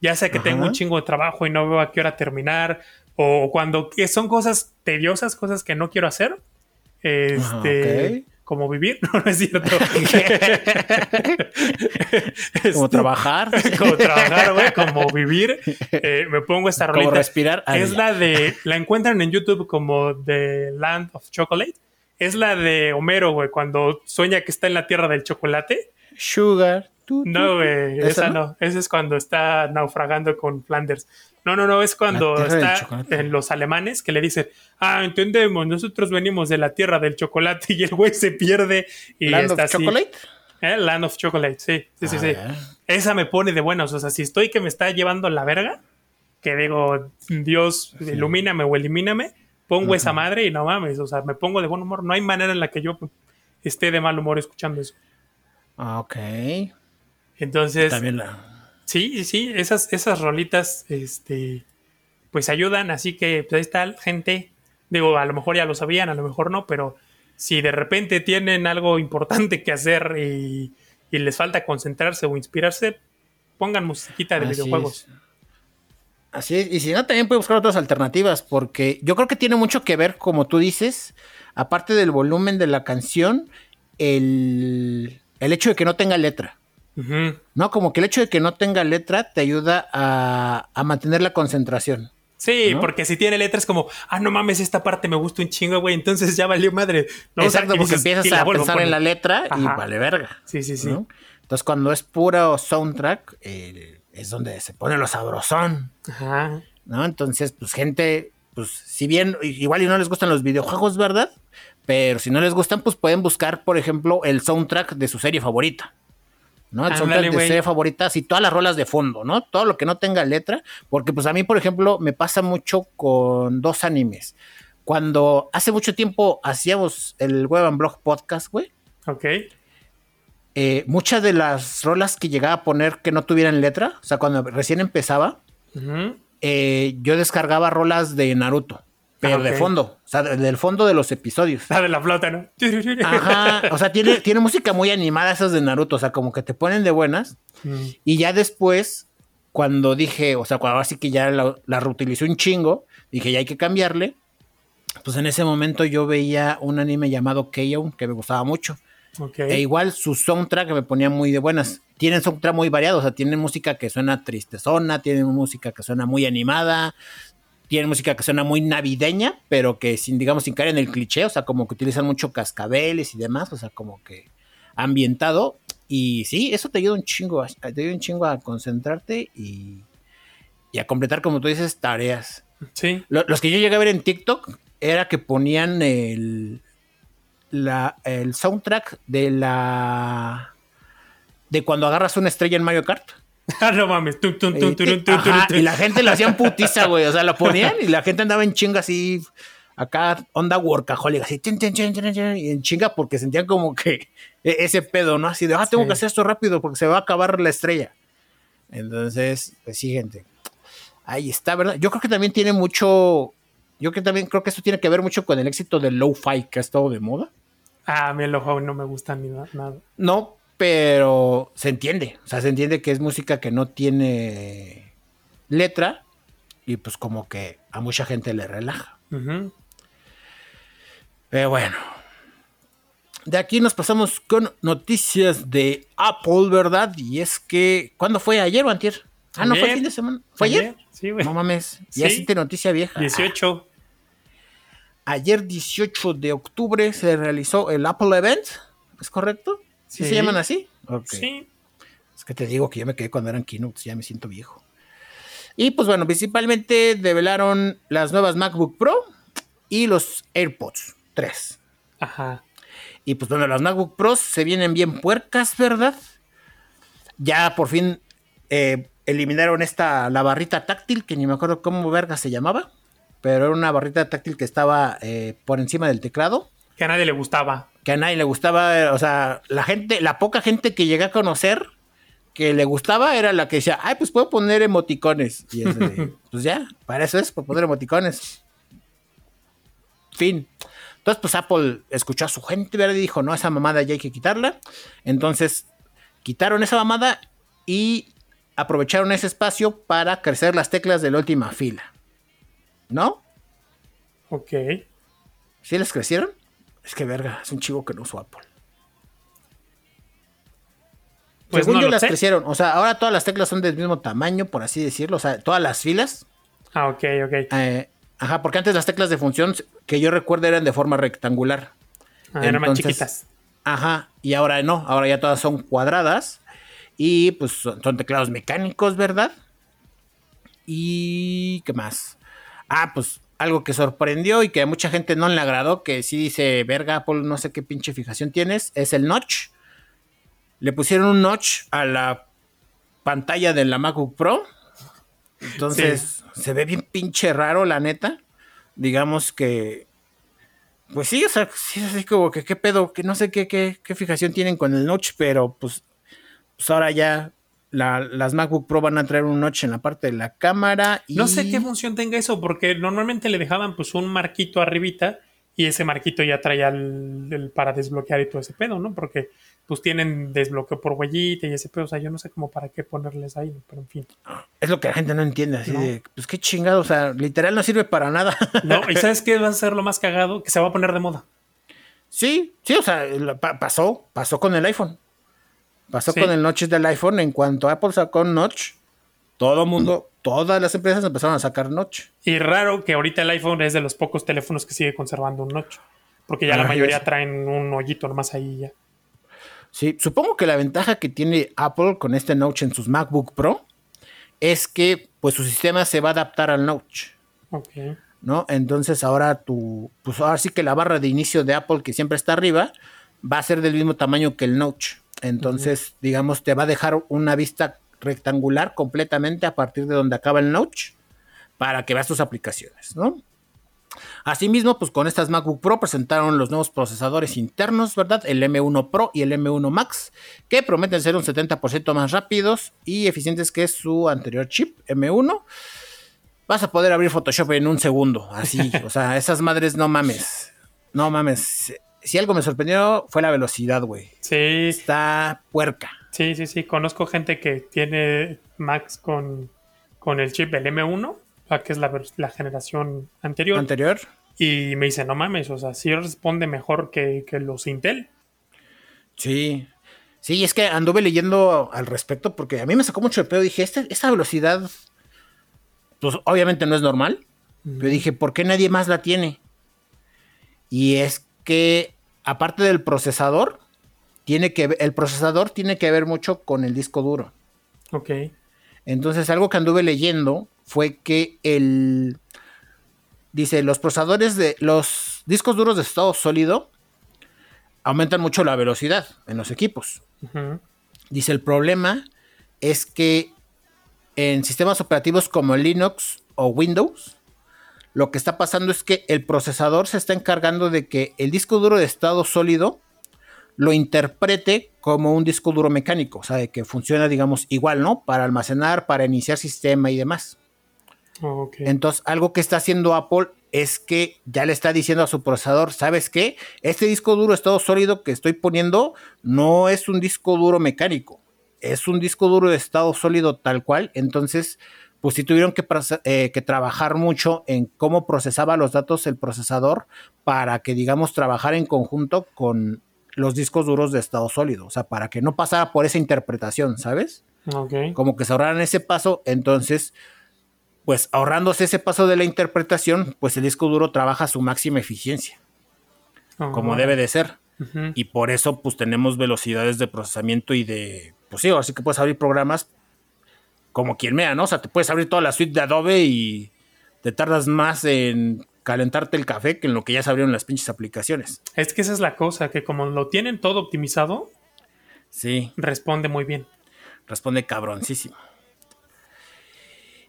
ya sea que tengo un chingo de trabajo y no veo a qué hora terminar, o cuando son cosas tediosas, cosas que no quiero hacer. Este como vivir, no, no es cierto. como trabajar. como trabajar, güey, como vivir. Eh, me pongo esta rolita. Como respirar. Es la de, la encuentran en YouTube como The Land of Chocolate. Es la de Homero, güey, cuando sueña que está en la tierra del chocolate. Sugar. No, güey, esa, no? Esa es cuando está naufragando con Flanders. No, no, no, es cuando está en los alemanes que le dicen, ah, entendemos, nosotros venimos de la tierra del chocolate y el güey se pierde y Land está of Chocolate. ¿Eh? Land of Chocolate, sí, sí, sí, sí. Esa me pone de buenas, o sea, si estoy que me está llevando la verga, que digo, Dios, ilumíname o elimíname, pongo esa madre y no mames, o sea, me pongo de buen humor. No hay manera en la que yo esté de mal humor escuchando eso. Ah, ok. Entonces... También la Sí, sí, esas, esas rolitas, este, pues ayudan, así que pues ahí está, gente. Digo, a lo mejor ya lo sabían, a lo mejor no, pero si de repente tienen algo importante que hacer y, les falta concentrarse o inspirarse, pongan musiquita de videojuegos. Así es, y si no, también pueden buscar otras alternativas, porque yo creo que tiene mucho que ver, como tú dices, aparte del volumen de la canción, el, el hecho de que no tenga letra. No, como que el hecho de que no tenga letra te ayuda a, mantener la concentración. Sí, porque si tiene letra es como, ah, no mames, esta parte me gusta un chingo, güey, entonces ya valió madre. Exacto, porque empiezas a pensar en la letra y vale verga. Sí, sí, sí. Entonces cuando es puro soundtrack, eh, es donde se pone lo sabrosón. Ajá. ¿No? Entonces, pues gente, pues si bien igual y no les gustan los videojuegos, ¿verdad? Pero si no les gustan, pues pueden buscar, por ejemplo, el soundtrack de su serie favorita. ¿No? Son de serie favoritas y todas las rolas de fondo, ¿no? Todo lo que no tenga letra, porque pues a mí, por ejemplo, me pasa mucho con dos animes. Cuando hace mucho tiempo hacíamos el Web and Blog Podcast, güey. Ok. Eh, muchas de las rolas que llegaba a poner que no tuvieran letra, o sea, cuando recién empezaba, eh, yo descargaba rolas de Naruto. Pero de fondo, o sea, del fondo de los episodios. La de la flota, ¿no? Ajá, o sea, tiene, tiene música muy animada esas de Naruto, o sea, como que te ponen de buenas. Mm. Y ya después, cuando dije, o sea, cuando así que ya la, la reutilicé un chingo, dije, ya hay que cambiarle. Pues en ese momento yo veía un anime llamado Keio, que me gustaba mucho. E igual su soundtrack me ponía muy de buenas. Tienen soundtrack muy variado, o sea, tienen música que suena tristezona, tienen música que suena muy animada, tiene música que suena muy navideña, pero que sin, digamos, sin caer en el cliché, o sea, como que utilizan mucho cascabeles y demás, o sea, como que ambientado. Y sí, eso te ayuda un chingo, te ayuda un chingo a concentrarte y, y a completar, como tú dices, tareas. Sí. los que yo llegué a ver en TikTok era que ponían el, la, el soundtrack de la... de cuando agarras una estrella en Mario Kart. Ah, no mames. y, la gente lo hacían putiza, güey. O sea, lo ponían y la gente andaba en chinga así, acá, onda workaholic, así, y en chinga porque sentían como que e, ese pedo, ¿no? Así de, ah, tengo que hacer esto rápido porque se va a acabar la estrella. Entonces, pues sí, gente. Ahí está, ¿verdad? Yo creo que también tiene mucho. Yo que también creo que esto tiene que ver mucho con el éxito del low-fi que ha estado de moda. Ah, a mí el low-fi no me gusta ni nada. No, pero se entiende. O sea, se entiende que es música que no tiene letra y pues como que a mucha gente le relaja. Pero bueno. De aquí nos pasamos con noticias de Apple, ¿verdad? Y es que, ¿cuándo fue? ¿Ayer o antier? Ah, no, fue el fin de semana. ¿Fue ayer? Sí, güey. No mames. Ya sí. noticia vieja. 18. Ayer, 18 de octubre, se realizó el Apple Event. ¿Es correcto? ¿Sí, se llaman así? Sí. Es que te digo que yo me quedé cuando eran keynotes, ya me siento viejo. Y pues bueno, principalmente develaron las nuevas MacBook Pro y los AirPods 3. Ajá. Y pues bueno, las MacBook Pros se vienen bien puercas, ¿verdad? Ya por fin eh, eliminaron esta, la barrita táctil, que ni me acuerdo cómo verga se llamaba, pero era una barrita táctil que estaba eh, por encima del teclado. Que a nadie le gustaba. Que a nadie le gustaba, o sea, la gente, la poca gente que llegué a conocer que le gustaba era la que decía, ay, pues puedo poner emoticones. Y pues ya, para eso es, por poner emoticones. Fin. Entonces, pues Apple escuchó a su gente, ¿verdad? Y dijo, no, esa mamada ya hay que quitarla. Entonces, quitaron esa mamada y aprovecharon ese espacio para crecer las teclas de la última fila. ¿No? Ok. ¿Sí les crecieron? Es que verga, es un chivo que no usó Apple. Pues Según yo las crecieron. O sea, ahora todas las teclas son del mismo tamaño, por así decirlo. O sea, todas las filas. Ah, ok, ok. Eh, ajá, porque antes las teclas de función que yo recuerdo eran de forma rectangular. Ah, eran más chiquitas. Ajá, y ahora no, ahora ya todas son cuadradas. Y pues son, teclados mecánicos, ¿verdad? Y ¿qué más? Ah, pues algo que sorprendió y que a mucha gente no le agradó, que sí dice, verga, Apple, no sé qué pinche fijación tienes, es el notch. Le pusieron un notch a la pantalla de la MacBook Pro. Entonces, se ve bien pinche raro, la neta. Digamos que. Pues sí, o sea, sí es así como que qué pedo, que no sé qué, qué, qué fijación tienen con el notch, pero pues pues ahora ya las MacBook Pro van a traer un notch en la parte de la cámara. Y... No sé qué función tenga eso, porque normalmente le dejaban pues un marquito arribita y ese marquito ya traía el, para desbloquear y todo ese pedo, ¿no? Porque pues tienen desbloqueo por huellita y ese pedo, o sea, yo no sé cómo para qué ponerles ahí, pero en fin. Es lo que la gente no entiende, así de, pues qué chingado, o sea, literal no sirve para nada. No, y ¿sabes qué va a ser lo más cagado? Que se va a poner de moda. Sí, sí, o sea, pasó, pasó con el iPhone. Pasó con el notch del iPhone. En cuanto Apple sacó notch, todo mundo, todas las empresas empezaron a sacar notch. Y raro que ahorita el iPhone es de los pocos teléfonos que sigue conservando un notch. Porque ya la mayoría traen un hoyito nomás ahí ya. Sí, supongo que la ventaja que tiene Apple con este notch en sus MacBook Pro es que pues su sistema se va a adaptar al notch. Ok. ¿No? Entonces ahora tu, pues ahora sí que la barra de inicio de Apple que siempre está arriba va a ser del mismo tamaño que el notch. Entonces, digamos, te va a dejar una vista rectangular completamente a partir de donde acaba el notch para que veas tus aplicaciones, ¿no? Asimismo, pues con estas MacBook Pro presentaron los nuevos procesadores internos, ¿verdad? El M1 Pro y el M1 Max, que prometen ser un 70% más rápidos y eficientes que su anterior chip M1. Vas a poder abrir Photoshop en un segundo, así, o sea, esas madres no mames. No mames, si algo me sorprendió fue la velocidad, güey. Sí. Está puerca. Sí, sí, sí. Conozco gente que tiene Max con, con el chip del M1, que es la, generación anterior. Anterior. Y me dice, no mames, o sea, sí responde mejor que, los Intel. Sí. Sí, es que anduve leyendo al respecto porque a mí me sacó mucho de pedo. Dije, este, esta velocidad, pues obviamente no es normal. Pero dije, ¿por qué nadie más la tiene? Y es que aparte del procesador, tiene que, el procesador tiene que ver mucho con el disco duro. Ok. Entonces, algo que anduve leyendo fue que el. Dice, los procesadores de. Los discos duros de estado sólido aumentan mucho la velocidad en los equipos. Dice, el problema es que en sistemas operativos como Linux o Windows, lo que está pasando es que el procesador se está encargando de que el disco duro de estado sólido lo interprete como un disco duro mecánico, o sea, de que funciona, digamos, igual, ¿no? Para almacenar, para iniciar sistema y demás. Entonces, algo que está haciendo Apple es que ya le está diciendo a su procesador, ¿sabes qué? Este disco duro estado sólido que estoy poniendo no es un disco duro mecánico, es un disco duro de estado sólido tal cual. Entonces, pues sí tuvieron que, eh, que, trabajar mucho en cómo procesaba los datos el procesador para que, digamos, trabajar en conjunto con los discos duros de estado sólido, o sea, para que no pasara por esa interpretación, ¿sabes? Como que se ahorraran ese paso, entonces, pues ahorrándose ese paso de la interpretación, pues el disco duro trabaja a su máxima eficiencia, como debe de ser. Y por eso, pues tenemos velocidades de procesamiento y de, pues sí, así que puedes abrir programas como quien mea, ¿no? O sea, te puedes abrir toda la suite de Adobe y te tardas más en calentarte el café que en lo que ya se abrieron las pinches aplicaciones. Es que esa es la cosa, que como lo tienen todo optimizado, sí. responde muy bien. Responde cabroncísimo.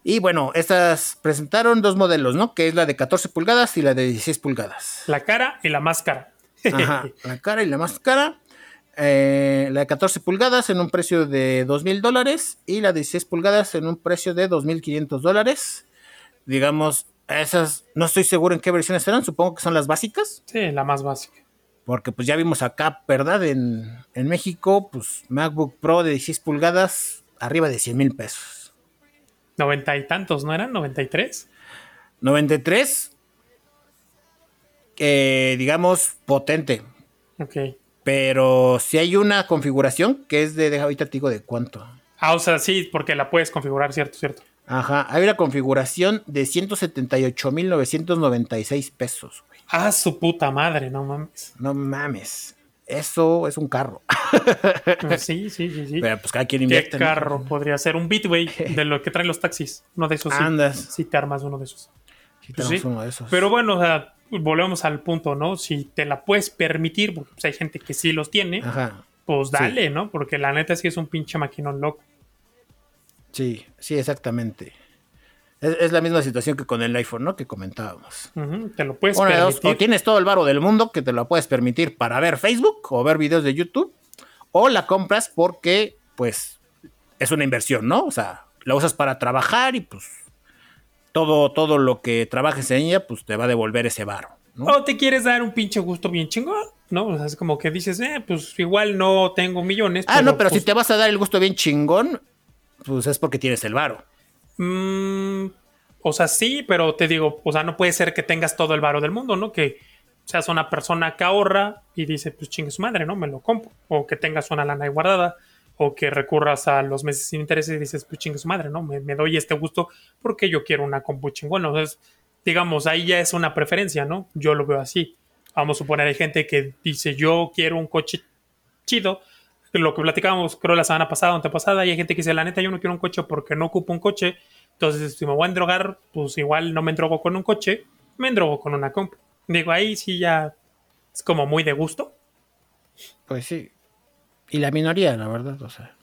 Y bueno, estas presentaron dos modelos, ¿no? Que es la de 14 pulgadas y la de 16 pulgadas. La cara y la máscara. Ajá, la cara y la máscara. Eh, la de 14 pulgadas en un precio de 2 mil dólares y la de 16 pulgadas en un precio de 2.500 dólares. Digamos, esas, no estoy seguro en qué versiones serán, supongo que son las básicas. Sí, la más básica. Porque pues ya vimos acá, ¿verdad? En, México, pues MacBook Pro de 16 pulgadas, arriba de 100 mil pesos. Noventa y tantos, ¿no eran? ¿93? 93. Eh, digamos, potente. Ok. Pero si hay una configuración que es de, ahorita te digo de cuánto. Ah, o sea, sí, porque la puedes configurar, cierto, cierto. Ajá, hay una configuración de 178.996 pesos, güey. Ah, su puta madre, no mames. No mames. Eso es un carro. Pues sí, sí, sí, sí. Pero pues cada quien invierte. ¿Qué carro podría ser? Un Bitway de lo que traen los taxis. Uno de esos. Andas. Sí, te armas uno de esos. Sí, pues uno de esos. Pero bueno, o sea, volvemos al punto, ¿no? Si te la puedes permitir, porque pues, hay gente que sí los tiene, Ajá. pues dale, ¿no? Porque la neta sí es un pinche maquinón loco. Sí, sí, exactamente. Es, la misma situación que con el iPhone, ¿no? Que comentábamos. te lo puedes permitir. o tienes todo el varo del mundo que te lo puedes permitir para ver Facebook o ver videos de YouTube, o la compras porque, pues, es una inversión, ¿no? O sea, la usas para trabajar y, pues, todo, todo lo que trabajes en ella, pues, te va a devolver ese varo. ¿no? O te quieres dar un pinche gusto bien chingón, ¿no? O sea, es como que dices, eh, pues igual no tengo millones. Ah, no, pero si pues te vas a dar el gusto bien chingón, pues es porque tienes el varo. Mm, o sea, sí, pero te digo, o sea, no puede ser que tengas todo el varo del mundo, ¿no? Que seas una persona que ahorra y dice, pues chingue su madre, ¿no? Me lo compro. O que tengas una lana ahí guardada. O que recurras a los meses sin intereses y dices, pues chingue su madre, ¿no? Me, doy este gusto porque yo quiero una compu chingona. Entonces, digamos, ahí ya es una preferencia, ¿no? Yo lo veo así. Vamos a suponer, hay gente que dice, yo quiero un coche chido, lo que platicábamos, creo, la semana pasada antepasada, y hay gente que dice, la neta, yo no quiero un coche porque no ocupo un coche. Entonces, si me voy a endrogar, pues igual no me endrogo con un coche, me endrogo con una compu. Digo, ahí sí ya es como muy de gusto. Pues sí. Y la minoría, la verdad, o sea.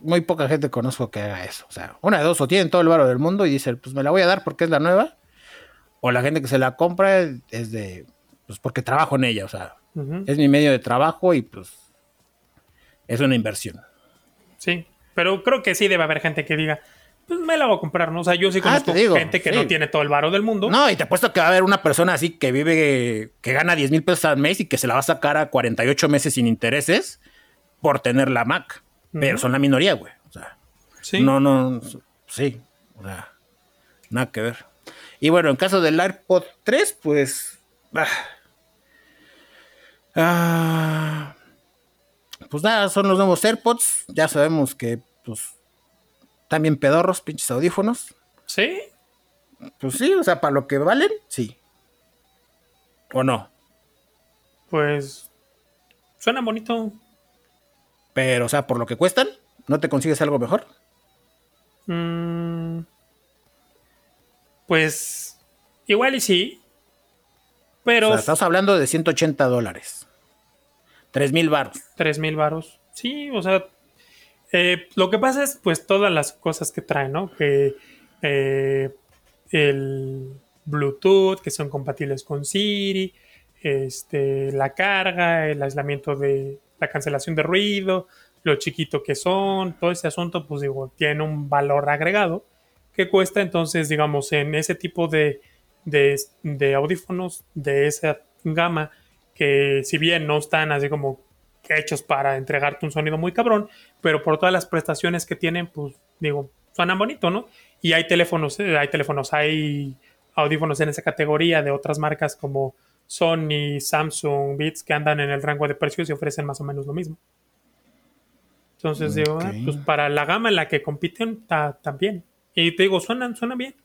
Muy poca gente conozco que haga eso. O sea, una de dos, o tienen todo el valor del mundo y dicen, pues me la voy a dar porque es la nueva. O la gente que se la compra es de, pues porque trabajo en ella, o sea, es mi medio de trabajo y pues es una inversión. Sí, pero creo que sí debe haber gente que diga, pues me la voy a comprar, ¿no? O sea, yo sí ah, conozco gente que no tiene todo el varo del mundo. No, y te apuesto que va a haber una persona así que vive, que gana 10 mil pesos al mes y que se la va a sacar a 48 meses sin intereses por tener la Mac. Pero son la minoría, güey. O sea, ¿Sí? no, no, sí. O sea, nada que ver. Y bueno, en caso del AirPod 3, pues... Ah, ah pues nada, son los nuevos AirPods. Ya sabemos que, pues, también pedorros, pinches audífonos. ¿Sí? Pues sí, o sea, para lo que valen, sí. ¿O no? Pues, suena bonito. Pero, o sea, por lo que cuestan, ¿no te consigues algo mejor? Mm, pues, igual y sí. Pero. O sea, estamos hablando de 180 dólares. Tres mil varos. Tres mil varos. Sí, o sea, Eh, lo que pasa es, pues, todas las cosas que trae, ¿no? Que eh, el Bluetooth, que son compatibles con Siri, este, la carga, el aislamiento de la cancelación de ruido, lo chiquito que son, todo ese asunto, pues digo, tiene un valor agregado que cuesta entonces, digamos, en ese tipo de, de, audífonos de esa gama, que si bien no están así como hechos para entregarte un sonido muy cabrón, pero por todas las prestaciones que tienen, pues digo, suenan bonito, ¿no? Y hay teléfonos, eh, hay teléfonos, hay audífonos en esa categoría de otras marcas como Sony, Samsung, Beats que andan en el rango de precios y ofrecen más o menos lo mismo. Entonces digo, ah, pues para la gama en la que compiten bien. Y te digo, suenan, suenan bien.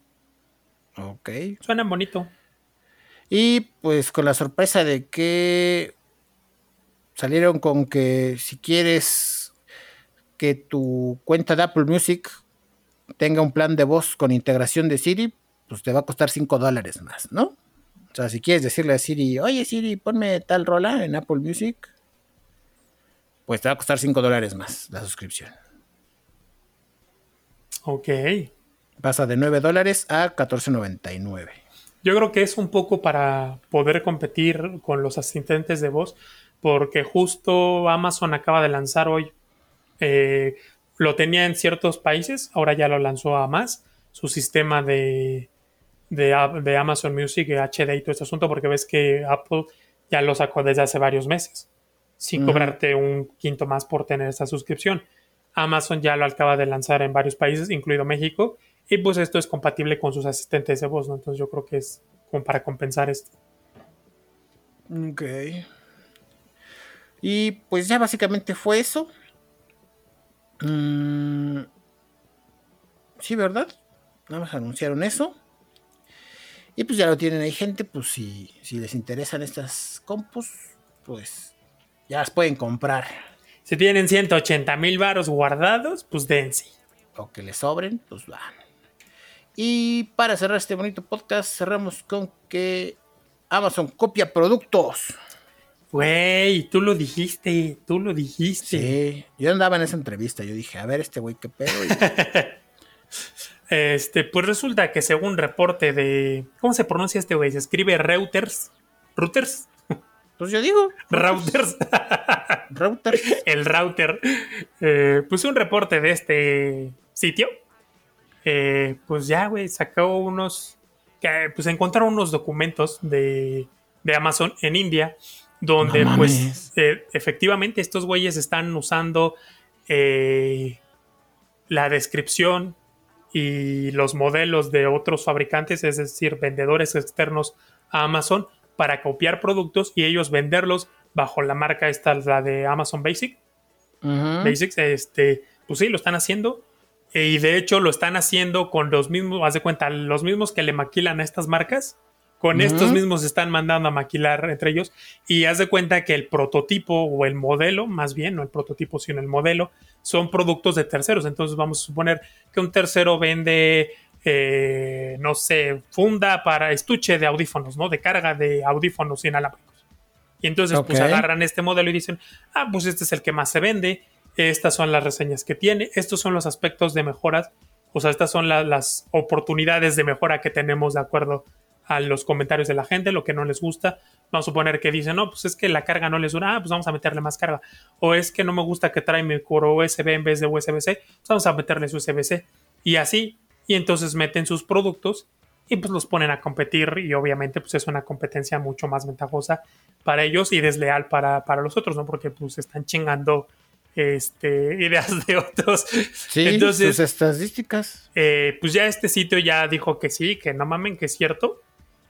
Ok. Suenan bonito. Y pues con la sorpresa de que salieron con que si quieres que tu cuenta de Apple Music tenga un plan de voz con integración de Siri, pues te va a costar 5 dólares más, ¿no? O sea, si quieres decirle a Siri, oye Siri, ponme tal rola en Apple Music, pues te va a costar 5 dólares más la suscripción. Ok. Pasa de 9 dólares a 14.99. Yo creo que es un poco para poder competir con los asistentes de voz, porque justo Amazon acaba de lanzar hoy, eh, lo tenía en ciertos países, ahora ya lo lanzó a más, su sistema de, de, Amazon Music, HD y todo este asunto, porque ves que Apple ya lo sacó desde hace varios meses, sin cobrarte un quinto más por tener esta suscripción. Amazon ya lo acaba de lanzar en varios países, incluido México, y pues esto es compatible con sus asistentes de voz, ¿no? Entonces yo creo que es como para compensar esto. Ok. Y pues ya básicamente fue eso. Mm, sí, ¿verdad? Nada más anunciaron eso. Y pues ya lo tienen ahí gente, pues si, si les interesan estas compus, pues ya las pueden comprar. Si tienen 180 mil varos guardados, pues dense. O que les sobren, pues van. Y para cerrar este bonito podcast, cerramos con que Amazon copia productos. Güey, tú lo dijiste, tú lo dijiste. Sí, yo andaba en esa entrevista, yo dije, a ver este güey, qué pedo. este, pues resulta que según reporte de, ¿cómo se pronuncia este güey? Se escribe Reuters. ¿Reuters? Pues yo digo. Routers. Routers. El router. Eh, pues un reporte de este sitio. Eh, pues ya, güey, sacó unos. Que, pues encontraron unos documentos de, de Amazon en India donde pues eh, efectivamente estos güeyes están usando eh, la descripción y los modelos de otros fabricantes, es decir, vendedores externos a Amazon para copiar productos y ellos venderlos bajo la marca esta, la de Amazon Basic. Basics, este, pues sí, lo están haciendo. Y de hecho lo están haciendo con los mismos, haz de cuenta, los mismos que le maquilan a estas marcas con estos mismos están mandando a maquilar entre ellos y haz de cuenta que el prototipo o el modelo, más bien, no el prototipo, sino el modelo, son productos de terceros. Entonces vamos a suponer que un tercero vende, eh, no sé, funda para estuche de audífonos, ¿no? De carga de audífonos inalámbricos. Y entonces pues agarran este modelo y dicen, ah, pues este es el que más se vende, estas son las reseñas que tiene, estos son los aspectos de mejoras, o sea, estas son las oportunidades de mejora que tenemos de acuerdo a los comentarios de la gente, lo que no les gusta. Vamos a suponer que dicen, no, pues es que la carga no les dura, ah, pues vamos a meterle más carga. O es que no me gusta que trae mi USB en vez de USB-C, pues vamos a meterle su USB-C. Y así, y entonces meten sus productos y pues los ponen a competir y obviamente pues es una competencia mucho más ventajosa para ellos y desleal para, para los otros, ¿no? Porque pues están chingando este, ideas de otros. Sí, Entonces, sus estadísticas. Eh, pues ya este sitio ya dijo que sí, que no mamen, que es cierto.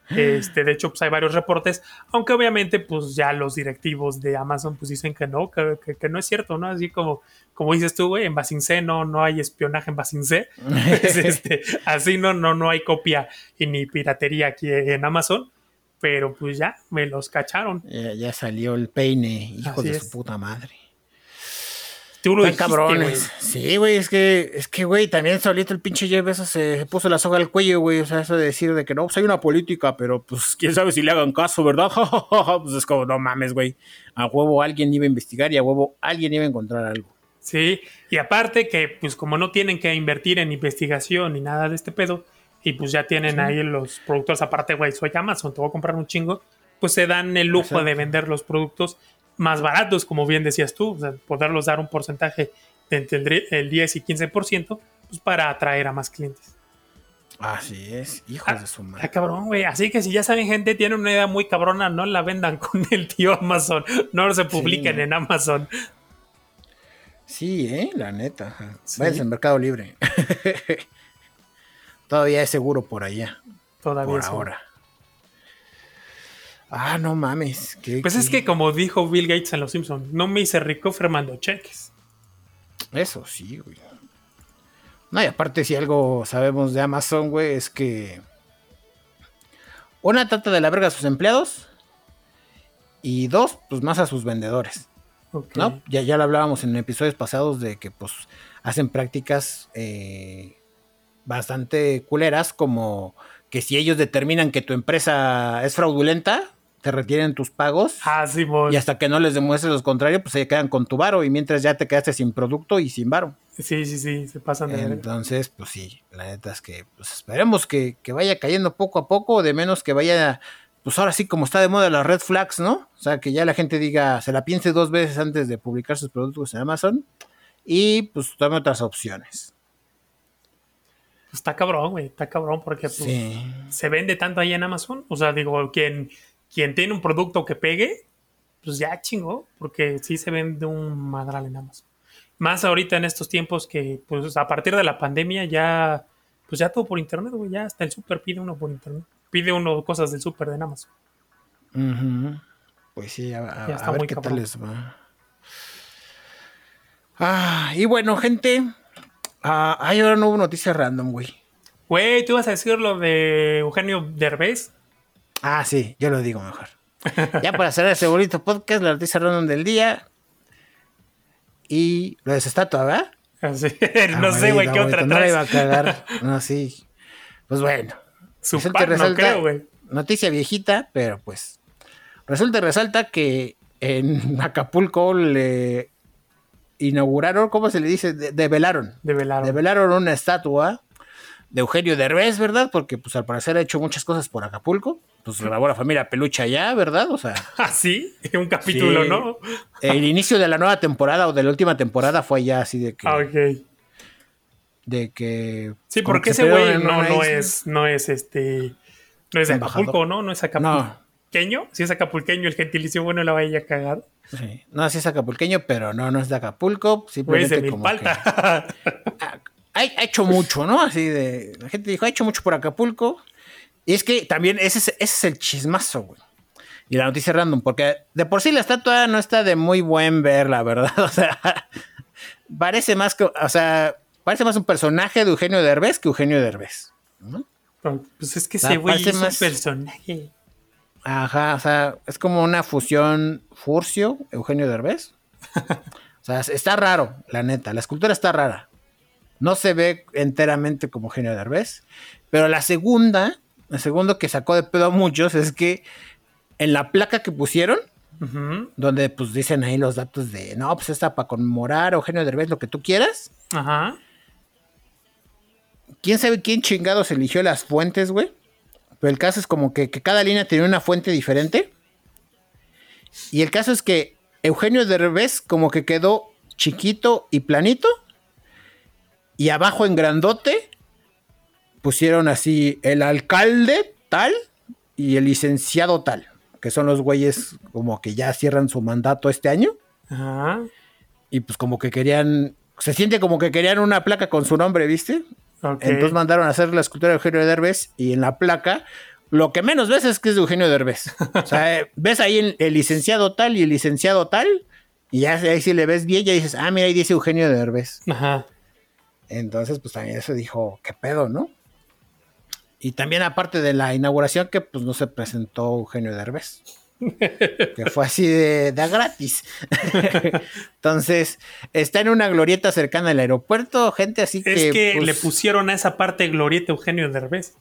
Este, de hecho, pues hay varios reportes, aunque obviamente, pues ya los directivos de Amazon pues dicen que no, que, no es cierto, ¿no? Así como, como dices tú, güey, en Basin C no, no hay espionaje en Basin C. este, así no, no, no hay copia y ni piratería aquí en Amazon. Pero pues ya, me los cacharon. Ya, salió el peine, hijo de su puta madre. Tú lo cabrones. Sí, güey, es que, es que, güey, también solito el pinche Jeff eso se, puso la soga al cuello, güey. O sea, eso de decir de que no, pues hay una política, pero pues quién sabe si le hagan caso, ¿verdad? pues es como, no mames, güey. A huevo alguien iba a investigar y a huevo alguien iba a encontrar algo. Sí, y aparte que, pues como no tienen que invertir en investigación ni nada de este pedo, y pues ya tienen ahí los productores, aparte, güey, soy Amazon, te voy a comprar un chingo, pues se dan el lujo de vender los productos más baratos, como bien decías tú, o sea, poderlos dar un porcentaje de entre el 10 y 15%, pues para atraer a más clientes. Así es, hijos Ah, de su madre. Está cabrón, güey. Así que si ya saben, gente, tienen una idea muy cabrona, no la vendan con el tío Amazon. No se publiquen en Amazon. Sí, eh, la neta. Sí. Váyanse en Mercado Libre. Todavía es seguro por allá, Todavía por sí. ahora. Ah, no mames. qué- Pues es que como dijo Bill Gates en Los Simpsons, no me hice rico firmando cheques. Eso sí, güey. No, y aparte si algo sabemos de Amazon, güey, es que... Una, trata de la verga a sus empleados. Y dos, pues más a sus vendedores. ¿no? Ya, ya lo hablábamos en episodios pasados de que pues hacen prácticas eh, bastante culeras como que si ellos determinan que tu empresa es fraudulenta, te retienen tus pagos Ah, Simón. y hasta que no les demuestres lo contrario, pues se quedan con tu varo y mientras ya te quedaste sin producto y sin varo. Sí, sí, sí, se pasan de. Entonces, pues sí, la neta es que pues esperemos que, que vaya cayendo poco a poco, de menos que vaya, pues ahora sí como está de moda las red flags, ¿no? O sea, que ya la gente diga, se la piense dos veces antes de publicar sus productos en Amazon y pues tome otras opciones. Está cabrón, güey. Está cabrón porque pues, Sí. se vende tanto ahí en Amazon. O sea, digo, quien, quien tiene un producto que pegue, pues ya chingó, porque sí se vende un madral en Amazon. Más ahorita en estos tiempos que, pues a partir de la pandemia ya, pues ya todo por internet, güey. Ya hasta el súper pide uno por internet. Pide uno cosas del súper de Amazon. Ujú. Pues sí, a, ver qué cabrón. tal les va. Ah, y bueno, gente. Ah, ay, ahora no hubo noticias random, güey. Güey, ¿tú vas a decir lo de Eugenio Derbez? Ah, sí, yo lo digo mejor. ya para cerrar ese bonito podcast, la noticia random del día. Y lo de su estatua, ¿verdad? Así, Ah, no sé, güey, ¿qué otra No la iba a traes? cagar. No, sí. Pues bueno. Su par, no resalta- creo, güey. Noticia viejita, pero pues. Resulta y resalta que en Acapulco le inauguraron, ¿cómo se le dice? De- develaron. Develaron. Develaron una estatua de Eugenio Derbez, ¿verdad? Porque pues al parecer ha hecho muchas cosas por Acapulco. Pues grabó la familia Pelucha allá, ¿verdad? O sea, Ah, sí, un capítulo, Sí. ¿no? el inicio de la nueva temporada o de la última temporada fue allá así de que... Ah, ok. De que Sí, porque que se ese güey no, no es, no es este, no es de. Acapulco, ¿no? No es acapulqueño. Si es acapulqueño, el gentilicio bueno la vaya a cagar. Sí. No, sí es acapulqueño, pero no, no es de Acapulco. Simplemente de como que-. ha, ha hecho mucho, ¿no? Así de. La gente dijo, ha hecho mucho por Acapulco. Y es que también ese es, ese es el chismazo, güey. Y la noticia random, porque de por sí la estatua no está de muy buen ver, la verdad. O sea, parece más que. O sea, parece más un personaje de Eugenio Derbez que Eugenio Derbez. ¿no? pues es que ese güey es un más- personaje. Ajá, o sea, es como una fusión Furcio, Eugenio Derbez. O sea, está raro, la neta. La escultura está rara. No se ve enteramente como Eugenio Derbez. Pero la segunda, el segundo que sacó de pedo a muchos es que en la placa que pusieron, donde pues dicen ahí los datos de, no, pues está para conmemorar a Eugenio Derbez, lo que tú quieras. Ajá. ¿Quién sabe quién chingados eligió las fuentes, güey? Pero el caso es como que, que cada línea tenía una fuente diferente. Y el caso es que Eugenio Derbez como que quedó chiquito y planito. Y abajo en grandote pusieron así el alcalde tal y el licenciado tal. Que son los güeyes como que ya cierran su mandato este año. Ajá. Y pues como que querían... Se siente como que querían una placa con su nombre, ¿viste? Entonces mandaron a hacer la escultura de Eugenio Derbez y en la placa lo que menos ves es que es de Eugenio Derbez. O sea, ves ahí el, el licenciado tal y el licenciado tal y ya ahí si le ves bien ya dices, ah, mira, ahí dice Eugenio Derbez. Ajá. Entonces, pues también eso dijo, qué pedo, ¿no? Y también aparte de la inauguración que pues no se presentó Eugenio Derbez. que fue así de, de a gratis. Entonces, está en una glorieta cercana al aeropuerto, gente así que... Es que pues, le pusieron a esa parte glorieta Eugenio Derbez.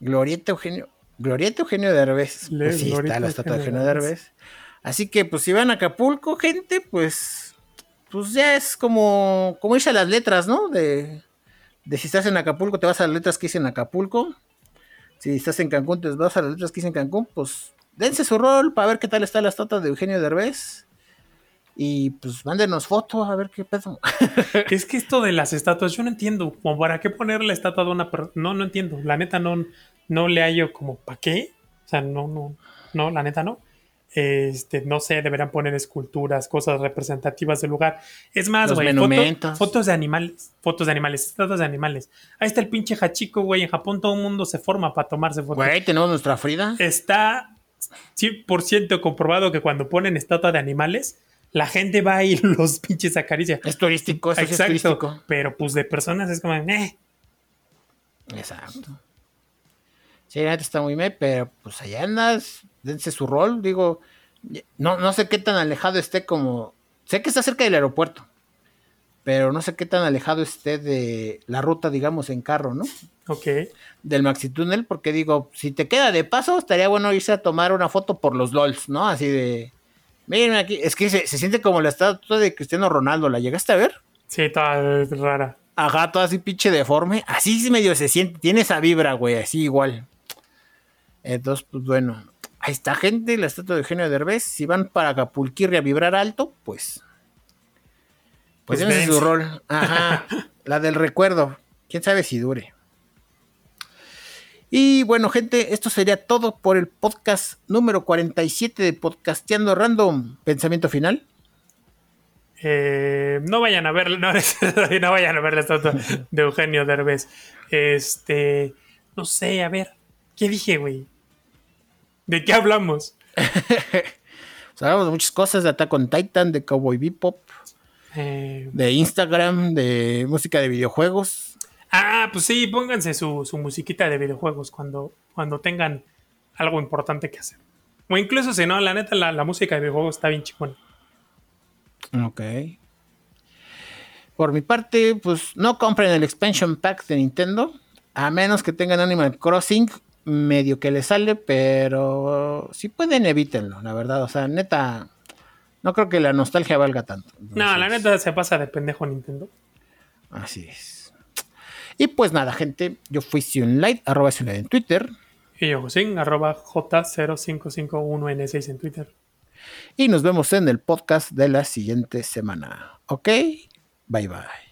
Glorieta Eugenio. Glorieta Eugenio Derbez. Le- Pues sí, está la estatua de Eugenio Eugenio Derbez. Así que, pues, si van a Acapulco, gente, pues. Pues ya es como, como irse a las letras, ¿no? De, de si estás en Acapulco, te vas a las letras que hice en Acapulco. Si estás en Cancún, te vas a las letras que hice en Cancún, pues dense su rol para ver qué tal está la estatua de Eugenio Derbez. Y pues mándenos fotos a ver qué pedo. es que esto de las estatuas, yo no entiendo. Como para qué poner la estatua de una persona. No, no entiendo. La neta no, no le hallo como para qué. O sea, no, no, no, la neta no. Este, no sé, deberán poner esculturas, cosas representativas del lugar. Es más, güey, fotos de animales, fotos de animales, estatuas de animales. Ahí está el pinche Hachiko, güey. En Japón todo el mundo se forma para tomarse fotos. Güey, tenemos nuestra Frida. Está 100% comprobado que cuando ponen estatua de animales, la gente va y los pinches acaricia. Es turístico, eso es turístico. Pero pues de personas es como, eh. Exacto. Sí, está muy me, pero pues allá andas, dense su rol, digo, no, no sé qué tan alejado esté como, sé que está cerca del aeropuerto, pero no sé qué tan alejado esté de la ruta, digamos, en carro, ¿no? Ok. Del Maxi Túnel, porque digo, si te queda de paso, estaría bueno irse a tomar una foto por los LOLs, ¿no? Así de, miren aquí, es que se, siente como la estatua de Cristiano Ronaldo, ¿la llegaste a ver? Sí, toda rara. Ajá, toda así pinche deforme, así medio se siente, tiene esa vibra, güey, así igual. Entonces, pues bueno, ahí está gente, la estatua de Eugenio Derbez. Si van para Acapulquirri a vibrar alto, pues. Pues, pues su rol. Ajá. la del recuerdo. Quién sabe si dure. Y bueno, gente, esto sería todo por el podcast número 47 de Podcasteando Random. ¿Pensamiento final? Eh, no vayan a ver, no, no vayan a ver la estatua de Eugenio Derbez. Este, no sé, a ver, ¿qué dije, güey? ¿De qué hablamos? pues hablamos de muchas cosas, de Attack on Titan, de Cowboy Bebop, eh, de Instagram, de música de videojuegos. Ah, pues sí, pónganse su, musiquita de videojuegos cuando, cuando tengan algo importante que hacer. O incluso si no, la neta, la, música de videojuegos está bien chingona. Ok. Por mi parte, pues no compren el expansion pack de Nintendo. A menos que tengan Animal Crossing medio que le sale, pero si pueden evítenlo, la verdad. O sea, neta, no creo que la nostalgia valga tanto. no, la neta se pasa de pendejo Nintendo. Así es. Y pues nada, gente, yo fui Sionlight, arroba Sionlight en Twitter. Y yo, Josin, arroba J0551N6 en Twitter. Y nos vemos en el podcast de la siguiente semana. ¿Ok? Bye bye.